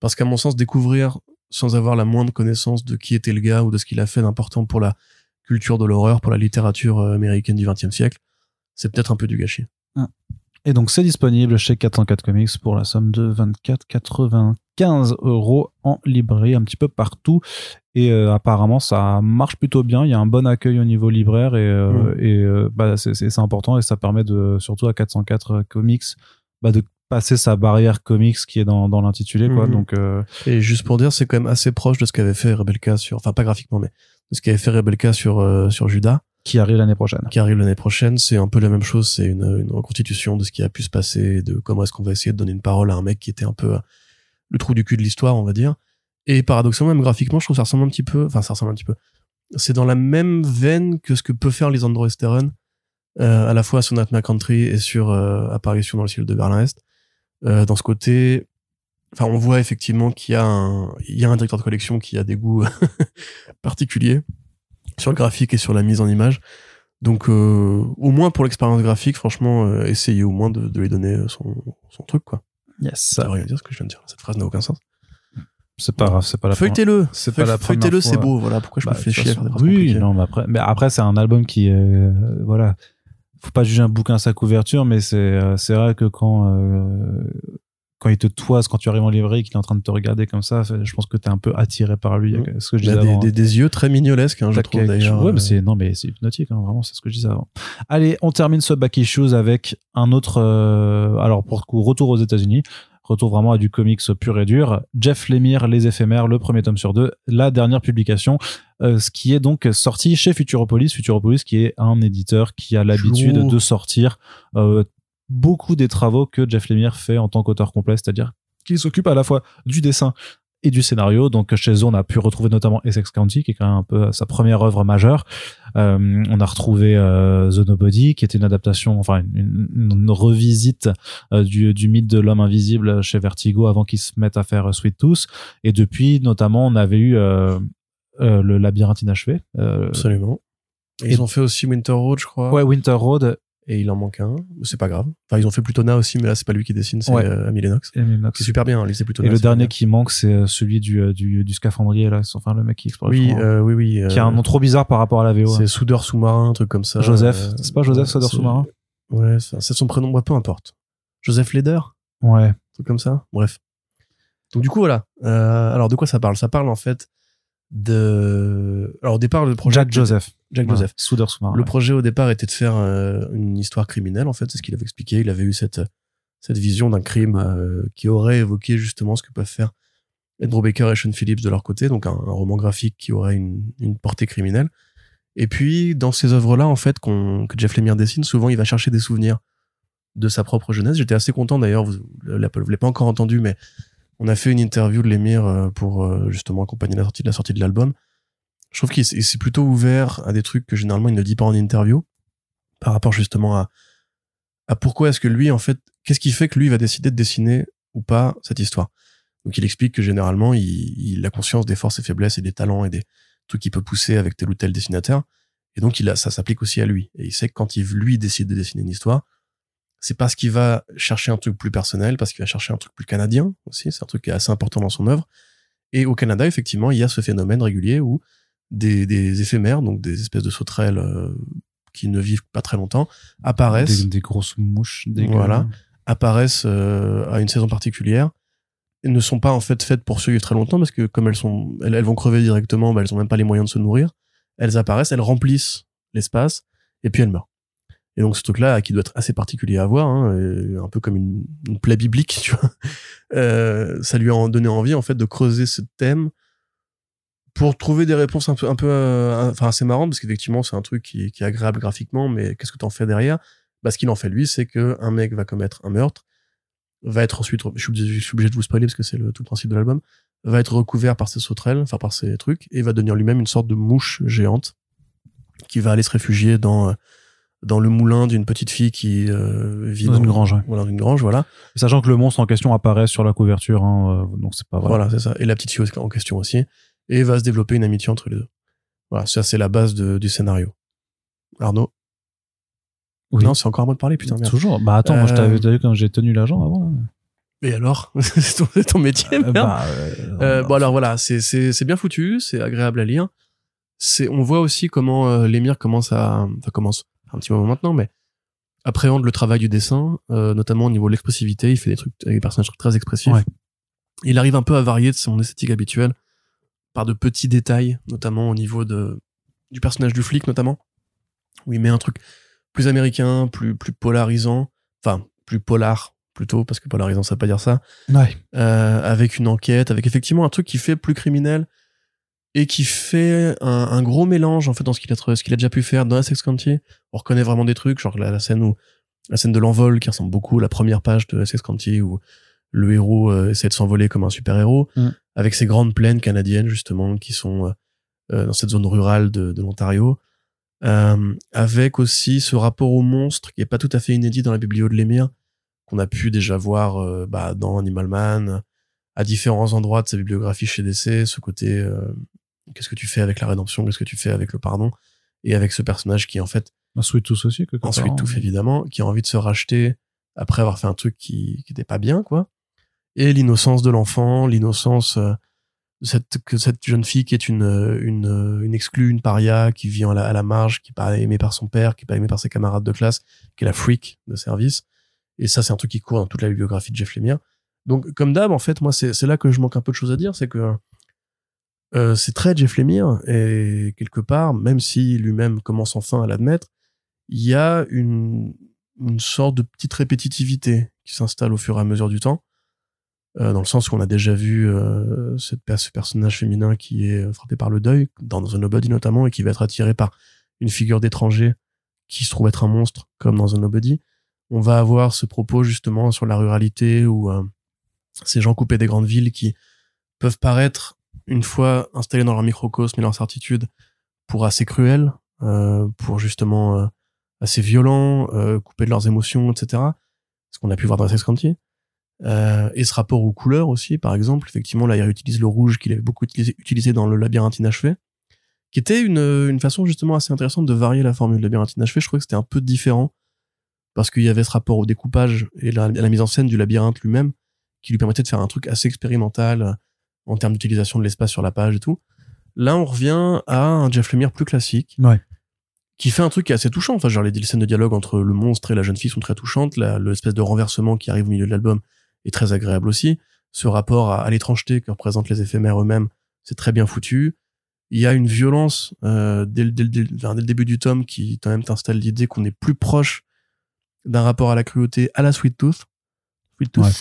parce qu'à mon sens découvrir sans avoir la moindre connaissance de qui était le gars ou de ce qu'il a fait d'important pour la culture de l'horreur, pour la littérature euh, américaine du XXe siècle, c'est peut-être un peu du gâchis. Ah. Et donc c'est disponible chez 404 Comics pour la somme de 24,95 euros en librairie un petit peu partout. Et euh, apparemment ça marche plutôt bien. Il y a un bon accueil au niveau libraire et, euh, mm. et euh, bah, c'est important et ça permet de surtout à 404 Comics bah, de passer sa barrière comics qui est dans, dans l'intitulé quoi. Mhm. Donc euh... et juste pour dire, c'est quand même assez proche de ce qu'avait fait Rebelka sur, enfin pas graphiquement, mais de ce qu'avait fait Rebelka sur euh, sur Judas, qui arrive l'année prochaine. Qui arrive l'année prochaine, c'est un peu la même chose. C'est une, une reconstitution de ce qui a pu se passer, de comment est-ce qu'on va essayer de donner une parole à un mec qui était un peu le trou du cul de l'histoire, on va dire. Et paradoxalement, même graphiquement, je trouve que ça ressemble un petit peu, enfin, ça ressemble un petit peu. C'est dans la même veine que ce que peut faire Lisandro Esteron, euh, à la fois sur Nightmare Country et sur euh, Apparition dans le ciel de Berlin-Est. Euh, dans ce côté, enfin, on voit effectivement qu'il y a un, il y a un directeur de collection qui a des goûts particuliers sur le graphique et sur la mise en image. Donc, euh, au moins pour l'expérience graphique, franchement, euh, essayez au moins de, de lui donner son, son truc, quoi. Yes. Ça veut rien dire ce que je viens de dire. Cette phrase n'a aucun sens. C'est pas grave, c'est pas la première- Feuilletez-le. c'est pas la première Feuilletez-le, c'est beau. Voilà pourquoi je Bah, me fais chier à façon, faire des phrases Oui, non, mais après, mais après c'est un album qui, euh, voilà, faut pas juger un bouquin à sa couverture, mais c'est, euh, c'est vrai que quand, euh, quand il te toise, quand tu arrives en librairie, qu'il est en train de te regarder comme ça, je pense que t'es un peu attiré par lui. Ce que je Il a des, avant. des, des yeux très mignolesques, hein, je trouve d'ailleurs. Ouais, mais euh, c'est non, mais c'est hypnotique, hein, vraiment, c'est ce que je disais avant. Allez, on termine ce back issues avec un autre. euh, alors pour le coup, retour aux États-Unis, retour vraiment à du comics pur et dur. Jeff Lemire, Les Éphémères, le premier tome sur deux, la dernière publication, euh, ce qui est donc sorti chez Futuropolis. Futuropolis, qui est un éditeur qui a l'habitude de sortir euh, beaucoup des travaux que Jeff Lemire fait en tant qu'auteur complet, c'est-à-dire qu'il s'occupe à la fois du dessin et du scénario. Donc chez eux, on a pu retrouver notamment Essex County, qui est quand même un peu sa première œuvre majeure. Euh, on a retrouvé euh, The Nobody, qui était une adaptation, enfin une, une revisite euh, du, du mythe de l'homme invisible chez Vertigo avant qu'ils se mettent à faire euh, Sweet Tooth. Et depuis, notamment, on avait eu le labyrinthe inachevé. Absolument. Et- ils ont fait aussi Winter Road, je crois. ouais, Winter Road. Et il en manque un. C'est pas grave. Enfin, ils ont fait Plutona aussi, mais là, c'est pas lui qui dessine, c'est Ouais. euh, Amy Lennox. Et, C'est super bien, hein, lisez Plutona. et le c'est dernier bien. qui manque, c'est euh, celui du, euh, du, du scaphandrier, là. Enfin, le mec qui explore le Oui, fond, euh, oui, oui. qui a un euh, nom trop bizarre par rapport à la VO. hein. C'est soudeur sous-marin, un truc comme ça. Joseph. Euh, C'est pas Joseph, soudeur c'est- sous-marin Ouais, c'est c'est son prénom, peu importe. Joseph Leder, Ouais. un truc comme ça. Bref. Donc du coup, voilà. Euh, alors de quoi ça parle? Ça parle en fait de... Alors au départ, le projet... Jack Joseph. Jack. Joseph. Soudeur sous-marin. Le projet au départ était de faire euh, une histoire criminelle, en fait, c'est ce qu'il avait expliqué. Il avait eu cette, cette vision d'un crime euh, qui aurait évoqué justement ce que peuvent faire Andrew Baker et Sean Phillips de leur côté, donc un, un roman graphique qui aurait une, une portée criminelle. Et puis, dans ces œuvres-là, en fait, que Jeff Lemire dessine, souvent il va chercher des souvenirs de sa propre jeunesse. J'étais assez content d'ailleurs, vous ne l'avez pas encore entendu, mais on a fait une interview de Lemire euh, pour justement accompagner la sortie de la sortie de l'album. Je trouve qu'il s'est plutôt ouvert à des trucs que généralement il ne dit pas en interview, par rapport justement à, à pourquoi est-ce que lui, en fait, qu'est-ce qui fait que lui va décider de dessiner ou pas cette histoire. Donc il explique que généralement, il, il a conscience des forces et faiblesses et des talents et des trucs qu'il peut pousser avec tel ou tel dessinateur. Et donc il a, ça s'applique aussi à lui. Et il sait que quand il lui décide de dessiner une histoire, c'est parce qu'il va chercher un truc plus personnel, parce qu'il va chercher un truc plus canadien aussi. C'est un truc qui est assez important dans son œuvre. Et au Canada, effectivement, il y a ce phénomène régulier où des, des éphémères, donc des espèces de sauterelles euh, qui ne vivent pas très longtemps, apparaissent Des, des grosses mouches. Des Voilà. apparaissent euh, à une saison particulière et ne sont pas en fait faites pour survivre très longtemps parce que comme elles sont elles, elles vont crever directement bah, elles ont même pas les moyens de se nourrir elles apparaissent elles remplissent l'espace et puis elles meurent et donc ce truc là qui doit être assez particulier à voir hein, un peu comme une, une plaie biblique tu vois euh, ça lui a donné envie en fait de creuser ce thème pour trouver des réponses un peu un peu euh, enfin assez marrantes parce qu'effectivement c'est un truc qui, qui est agréable graphiquement mais qu'est-ce que t'en fais derrière? Bah, ce qu'il en fait lui, c'est que un mec va commettre un meurtre, va être ensuite, je suis obligé, je suis obligé de vous spoiler parce que c'est le tout principe de l'album, va être recouvert par ses sauterelles, enfin par ses trucs, et va devenir lui-même une sorte de mouche géante qui va aller se réfugier dans euh, dans le moulin d'une petite fille qui euh, vit Dans une grange, ouais. Voilà, dans une grange, voilà. Sachant que le monstre en question apparaît sur la couverture, hein, euh, donc c'est pas vrai. Voilà, c'est ça. Et la petite fille en question aussi, et va se développer une amitié entre les deux. Voilà, ça c'est la base de- du scénario. Arnaud? Oui. Non, c'est encore à moi de parler, putain. Merde. Toujours. Bah attends, moi je Euh, t'avais t'as vu quand j'ai tenu l'agent avant. là. Et alors, c'est ton, métier. Euh, merde. bah, euh, Euh, bon alors voilà, c'est bien foutu, c'est agréable à lire. C'est on voit aussi comment euh, l'émir commence à enfin commence un petit moment maintenant mais appréhende le travail du dessin, euh, notamment au niveau de l'expressivité, il fait des trucs avec des personnages très expressifs. Ouais. Il arrive un peu à varier de son esthétique habituelle par de petits détails, notamment au niveau de du personnage du flic notamment où il met un truc plus américain, plus plus polarisant, enfin plus polar plutôt parce que polarisant ça veut pas dire ça Ouais. euh, avec une enquête, avec effectivement un truc qui fait plus criminel et qui fait un, un gros mélange en fait dans ce qu'il a, ce qu'il a déjà pu faire dans la Sex County. On reconnaît vraiment des trucs, genre la, la scène où la scène de l'envol qui ressemble beaucoup à la première page de Sex County où le héros euh, essaie de s'envoler comme un super héros Mm. Avec ces grandes plaines canadiennes justement qui sont euh, euh, dans cette zone rurale de, de l'Ontario euh, avec aussi ce rapport au monstre qui est pas tout à fait inédit dans la biblio de l'émir qu'on a pu déjà voir bah, dans Animal Man à différents endroits de sa bibliographie chez DC ce côté euh, qu'est-ce que tu fais avec la rédemption? Qu'est-ce que tu fais avec le pardon? Et avec ce personnage qui en fait Un Sweet Tooth aussi, part, tout hein. évidemment qui a envie de se racheter après avoir fait un truc qui qui était pas bien quoi et l'innocence de l'enfant l'innocence euh, de cette que cette jeune fille qui est une euh, une euh, une exclue une paria qui vit à la, à la marge qui est pas aimée par son père qui est pas aimée par ses camarades de classe qui est la freak de service. Et ça c'est un truc qui court dans toute la bibliographie de Jeff Lemire. Donc comme d'hab en fait moi c'est là que je manque un peu de choses à dire c'est que euh, c'est très Jeff Lemire et quelque part même si lui-même commence enfin à l'admettre il y a une, une sorte de petite répétitivité qui s'installe au fur et à mesure du temps, euh, dans le sens où on a déjà vu euh, cette, ce personnage féminin qui est frappé par le deuil, dans The Nobody notamment, et qui va être attiré par une figure d'étranger qui se trouve être un monstre, comme dans The Nobody. On va avoir ce propos justement sur la ruralité où euh, ces gens coupés des grandes villes qui peuvent paraître, une fois installés dans leur microcosme et leur certitude, pour assez cruels, euh, pour justement euh, assez violents, euh, coupés de leurs émotions, etc. Ce qu'on a pu voir dans Sex. Euh, et ce rapport aux couleurs aussi, par exemple, effectivement, là, il réutilise le rouge qu'il avait beaucoup utilisé, utilisé dans le labyrinthe inachevé, qui était une, une façon justement assez intéressante de varier la formule. Le labyrinthe inachevé, je trouvais que c'était un peu différent, parce qu'il y avait ce rapport au découpage et la, à la mise en scène du labyrinthe lui-même, qui lui permettait de faire un truc assez expérimental euh, en termes d'utilisation de l'espace sur la page et tout. Là, on revient à un Jeff Lemire plus classique, Ouais. qui fait un truc qui est assez touchant. Enfin, genre les, scènes de dialogue entre le monstre et la jeune fille sont très touchantes. L'espèce de renversement qui arrive au milieu de l'album est très agréable aussi. Ce rapport à, à l'étrangeté que représentent les éphémères eux-mêmes, c'est très bien foutu. Il y a une violence euh, dès, le- dès, le- dès le début du tome qui quand même t'installe l'idée qu'on est plus proche d'un rapport à la cruauté à la Sweet Tooth. Sweet Tooth. Ouais.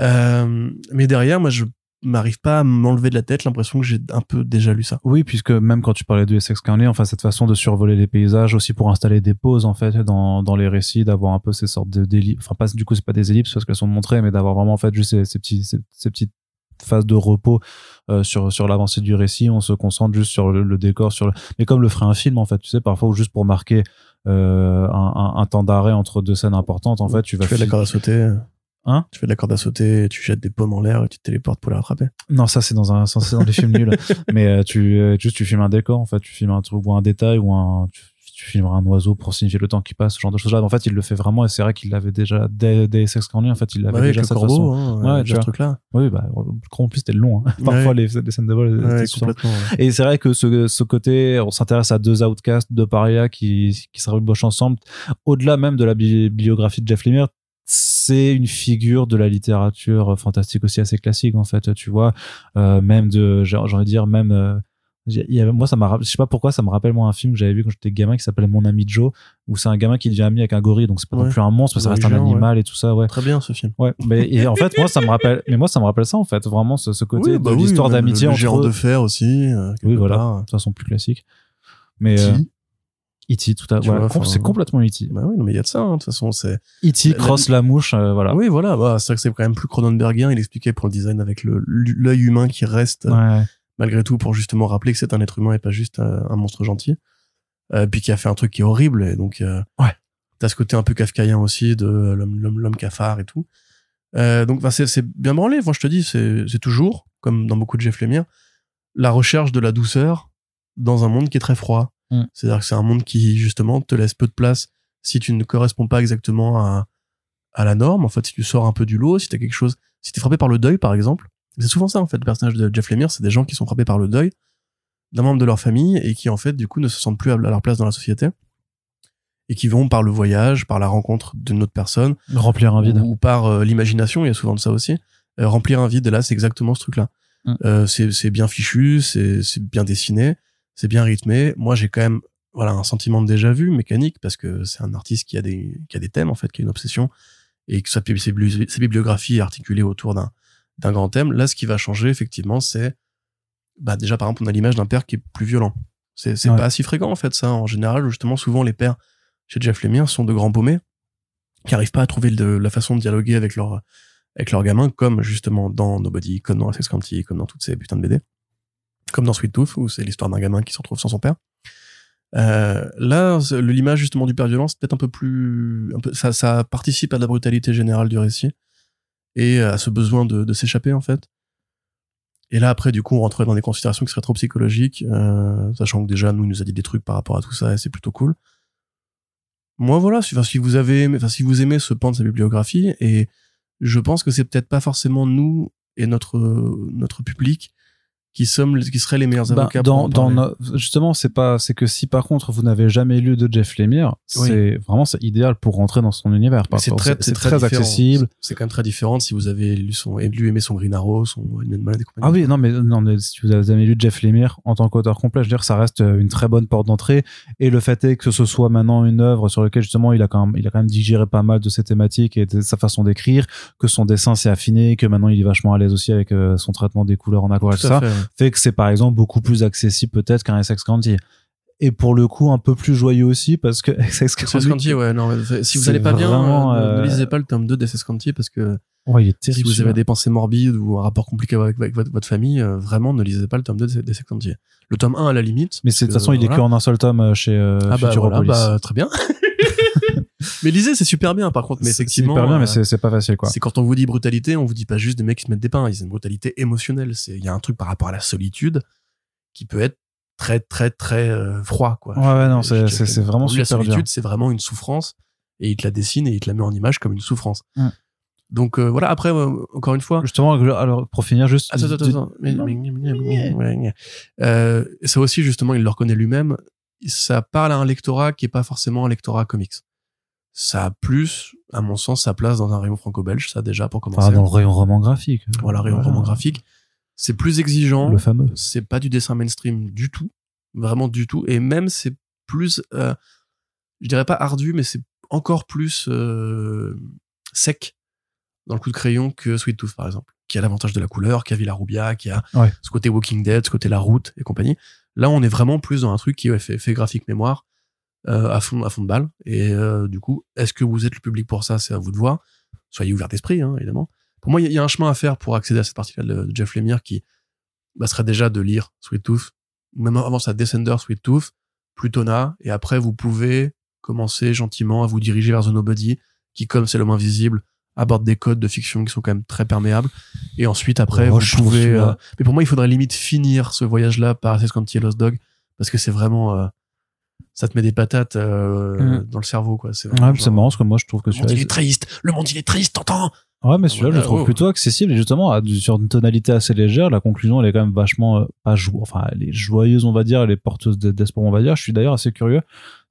Euh, mais derrière, moi, je m'arrive pas à m'enlever de la tête l'impression que j'ai un peu déjà lu ça. Oui, puisque même quand tu parlais de Essex County, enfin cette façon de survoler les paysages aussi pour installer des pauses en fait dans, dans les récits, d'avoir un peu ces sortes de d'ellipses, enfin pas du coup c'est pas des ellipses parce qu'elles sont montrées, mais d'avoir vraiment en fait juste ces, ces petits ces, ces petites phases de repos euh, sur sur l'avancée du récit, on se concentre juste sur le, le décor, sur le... mais comme le ferait un film en fait, tu sais parfois ou juste pour marquer euh, un, un, un temps d'arrêt entre deux scènes importantes, en fait tu vas Tu fais de la sauter. Hein Tu fais de la corde à sauter, tu jettes des pommes en l'air et tu te téléportes pour les rattraper. Non, ça c'est dans un, ça, c'est dans des films nuls. Mais euh, tu, euh, juste tu filmes un décor, en fait, tu filmes un truc ou un détail ou un, tu, tu filmeras un oiseau pour signifier le temps qui passe, ce genre de choses là. En fait, il le fait vraiment et c'est vrai qu'il l'avait déjà dès, dès Sex Candy, en fait, il l'avait avec déjà cette corbeau, façon. hein, Ouais, déjà tu ce vois. truc-là. Oui, bah, en plus c'était long. Hein. Parfois les, les scènes de vol étaient Ouais, complètement. ouais. et c'est vrai que ce, ce côté, on s'intéresse à deux outcasts, deux parias qui, qui se rabibochent ensemble. Au-delà même de la bi- biographie de Jeff Lemire, c'est une figure de la littérature fantastique aussi assez classique, en fait, tu vois. Euh, même de, j'ai envie de dire, même, euh, y moi, ça m'a, je sais pas pourquoi, ça me rappelle, moi, un film que j'avais vu quand j'étais gamin qui s'appelait Mon ami Joe, où c'est un gamin qui devient ami avec un gorille, donc c'est pas non Ouais. plus un monstre, mais ça reste un animal et tout ça, ouais. Très bien ce film. Ouais, mais et en fait, moi, ça me rappelle, mais moi, ça me rappelle ça, en fait, vraiment, ce, ce côté Oui, bah de oui, l'histoire d'amitié le, le entre géant eux. de fer aussi. euh, Oui, voilà, part. de façon plus classique. Mais Qui euh, E.T., tout à voilà, c'est complètement E.T. Bah oui, non, mais il y a de ça, hein, de toute façon, c'est. E.T. La- crosse la mouche, euh, voilà. Oui, voilà, bah, c'est vrai que c'est quand même plus Cronenbergien, il expliquait pour le design avec le l'œil humain qui reste, Ouais. malgré tout, pour justement rappeler que c'est un être humain et pas juste euh, un monstre gentil. Euh, puis qui a fait un truc qui est horrible, et donc, Ouais. t'as ce côté un peu kafkaïen aussi de l'homme, l'homme, l'homme cafard et tout. Donc, bah, c'est, c'est bien branlé. Moi, je te dis, c'est, c'est toujours, comme dans beaucoup de Jeff Lemire, la recherche de la douceur dans un monde qui est très froid. Mm. C'est-à-dire que c'est un monde qui, justement, te laisse peu de place si tu ne corresponds pas exactement à, à la norme. En fait, si tu sors un peu du lot, si t'as quelque chose, si t'es frappé par le deuil, par exemple. C'est souvent ça, en fait, le personnage de Jeff Lemire, c'est des gens qui sont frappés par le deuil d'un membre de leur famille et qui, en fait, du coup, ne se sentent plus à leur place dans la société et qui vont par le voyage, par la rencontre d'une autre personne, Remplir un vide. ou par euh, l'imagination, il y a souvent de ça aussi. Euh, remplir un vide, là, c'est exactement ce truc-là. Mm. Euh, c'est bien fichu, c'est c'est bien dessiné, c'est bien rythmé. Moi, j'ai quand même voilà un sentiment de déjà vu mécanique parce que c'est un artiste qui a des qui a des thèmes en fait, qui a une obsession et que sa, bibliographie est articulée autour d'un d'un grand thème. Là, ce qui va changer effectivement, c'est bah déjà par exemple, on a l'image d'un père qui est plus violent. C'est c'est Ouais. pas si fréquent en fait ça. En général, justement, souvent les pères chez Jeff Lemire sont de grands paumés qui arrivent pas à trouver de, la façon de dialoguer avec leur avec leurs gamins, comme justement dans Nobody, comme dans Sex County, comme dans toutes ces putains de BD, comme dans Sweet Tooth, où c'est l'histoire d'un gamin qui se retrouve sans son père. Euh, là, l'image justement du père violent, c'est peut-être un peu plus, un peu, ça, ça participe à la brutalité générale du récit et à ce besoin de, s'échapper en fait. Et là après, du coup, on rentrait dans des considérations qui seraient trop psychologiques, euh, sachant que déjà nous il nous a dit des trucs par rapport à tout ça et c'est plutôt cool. Moi voilà, si, vous avez, si vous aimez ce pan de sa bibliographie et je pense que c'est peut-être pas forcément nous et notre public qui sommes qui seraient les meilleurs Bah, avocats dans, dans no- justement c'est pas c'est que si par contre vous n'avez jamais lu de Jeff Lemire Oui. c'est vraiment c'est idéal pour rentrer dans son univers c'est très, c'est très, différent. accessible C'est quand même très différent si vous avez lu son, lu aimé son Green Arrow, son et compagnie. ah oui non mais non mais si vous avez jamais lu Jeff Lemire en tant qu'auteur complet je veux dire ça reste euh, une très bonne porte d'entrée et le fait est que ce soit maintenant une œuvre sur laquelle justement il a quand même il a quand même digéré pas mal de ses thématiques et de sa façon d'écrire que son dessin s'est affiné que maintenant il est vachement à l'aise aussi avec euh, son traitement des couleurs en aquarelle ça fait, ouais. Fait que c'est par exemple beaucoup plus accessible peut-être qu'un SX Candy. Et pour le coup, un peu plus joyeux aussi parce que SS Canty, ouais, non, si vous allez pas bien, euh, ne- ne, euh, lisez pas le tome 2 d'SS Canty parce que Ouais, il est si vous avez des pensées morbides ou un rapport compliqué avec, avec votre, votre famille, euh, vraiment ne lisez pas le tome 2 d'SS Canty. Le tome 1 à la limite. Mais de toute façon, il est que en un seul tome chez euh, Ah bah, voilà, Futuropolis. bah, très bien. Mais lisez, c'est super bien par contre. Mais C'est- c'est effectivement, hyper bien, euh, mais c'est c'est pas facile quoi. c'est quand on vous dit brutalité, on vous dit pas juste des mecs qui se mettent des pains. C'est une brutalité émotionnelle. C'est, il y a un truc par rapport à la solitude qui peut être très, très, très euh, froid, quoi. Ouais, ouais, non, Je- c'est vraiment super La solitude, c'est vraiment une souffrance et il te la dessine et il te la met en image comme une souffrance. Donc euh, voilà. Après, euh, encore une fois, Justement, alors pour finir, juste. Attends, attends, attends. Euh, ça aussi, justement, il le reconnaît lui-même. Ça parle à un lectorat qui est pas forcément un lectorat comics. Ça a plus, à mon sens, sa place dans un rayon franco-belge, ça déjà pour commencer. Ah, dans le rayon roman graphique. Voilà, rayon roman graphique. C'est plus exigeant. Le fameux. C'est pas du dessin mainstream du tout. Vraiment du tout. Et même, c'est plus, euh, je dirais pas ardu, mais c'est encore plus euh, sec dans le coup de crayon que Sweet Tooth, par exemple. Qui a l'avantage de la couleur, qui a Villarubia, qui a Ouais. ce côté Walking Dead, ce côté La Route et compagnie. Là, on est vraiment plus dans un truc qui ouais, fait, fait graphique mémoire euh, à fond à fond de balle. Et euh, du coup, est-ce que vous êtes le public pour ça? C'est à vous de voir. Soyez ouvert d'esprit, hein, évidemment. Pour moi, il y, a- il y a un chemin à faire pour accéder à cette partie-là de, de Jeff Lemire qui bah, serait déjà de lire Sweet Tooth, même avant ça, Descender, Sweet Tooth, Plutona, et après, vous pouvez commencer gentiment à vous diriger vers The Nobody, qui, comme c'est le moins visible, aborde des codes de fiction qui sont quand même très perméables. Et ensuite, après, Oh, vous pouvez... euh, Mais pour moi, il faudrait limite finir ce voyage-là par Assassin's Creed Lost Dog, parce que c'est vraiment... ça te met des patates euh, Mm. dans le cerveau, quoi. C'est Ouais, genre, marrant parce que moi je trouve que Le monde, il est triste Le monde, il est triste, t'entends Ouais, mais celui-là, je le trouve oh. plutôt accessible et justement, à sur une tonalité assez légère, la conclusion, elle est quand même vachement, euh, pas jou enfin, elle est joyeuse, on va dire, elle est porteuse de- d'espoir, on va dire. Je suis d'ailleurs assez curieux,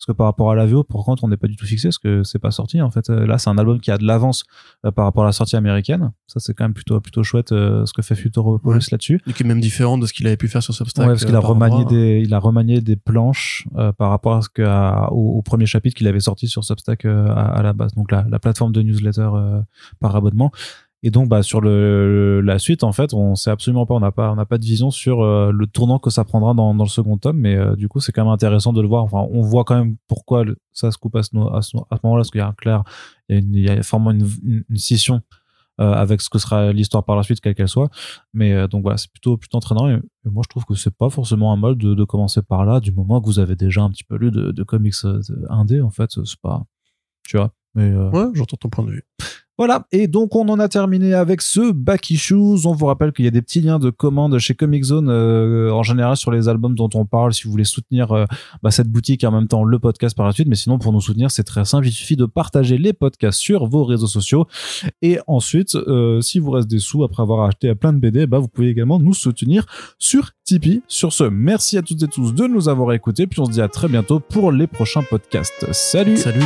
parce que par rapport à la VO, pour contre, on n'est pas du tout fixé, parce que c'est pas sorti, en fait. Euh, Là, c'est un album qui a de l'avance euh, par rapport à la sortie américaine. Ça, c'est quand même plutôt, plutôt chouette, euh, ce que fait Futuropolis Ouais. là-dessus. Et qui est même différent de ce qu'il avait pu faire sur Substack. Ouais, parce qu'il a par remanié des, il a remanié des planches euh, par rapport à ce que, à- au, au premier chapitre qu'il avait sorti sur Substack à, à la base, donc la, la plateforme de newsletter euh, par abonnement. Et donc, bah, sur le, la suite, en fait, on sait absolument pas, on n'a pas, pas de vision sur euh, le tournant que ça prendra dans, dans le second tome, mais euh, du coup, c'est quand même intéressant de le voir. Enfin, on voit quand même pourquoi ça se coupe à ce, moment-là, parce qu'il y a un clair, il y a, une, une, une, une scission euh, avec ce que sera l'histoire par la suite, quelle qu'elle soit. Mais donc voilà, c'est plutôt plutôt entraînant. Et, moi, je trouve que c'est pas forcément un mal de, de commencer par là, du moment que vous avez déjà un petit peu lu de, de comics indé. En fait, c'est pas, tu vois. Mais Ouais, j'entends ton point de vue. Voilà, et donc on en a terminé avec ce Back Issues. On vous rappelle qu'il y a des petits liens de commande chez Comic Zone euh, en général sur les albums dont on parle si vous voulez soutenir euh, bah, cette boutique et en même temps le podcast par la suite. Mais sinon, pour nous soutenir, c'est très simple. Il suffit de partager les podcasts sur vos réseaux sociaux. Et ensuite, euh, si vous reste des sous après avoir acheté plein de BD, bah, vous pouvez également nous soutenir sur Tipeee. Sur ce, merci à toutes et tous de nous avoir écoutés. Puis on se dit à très bientôt pour les prochains podcasts. Salut Salut.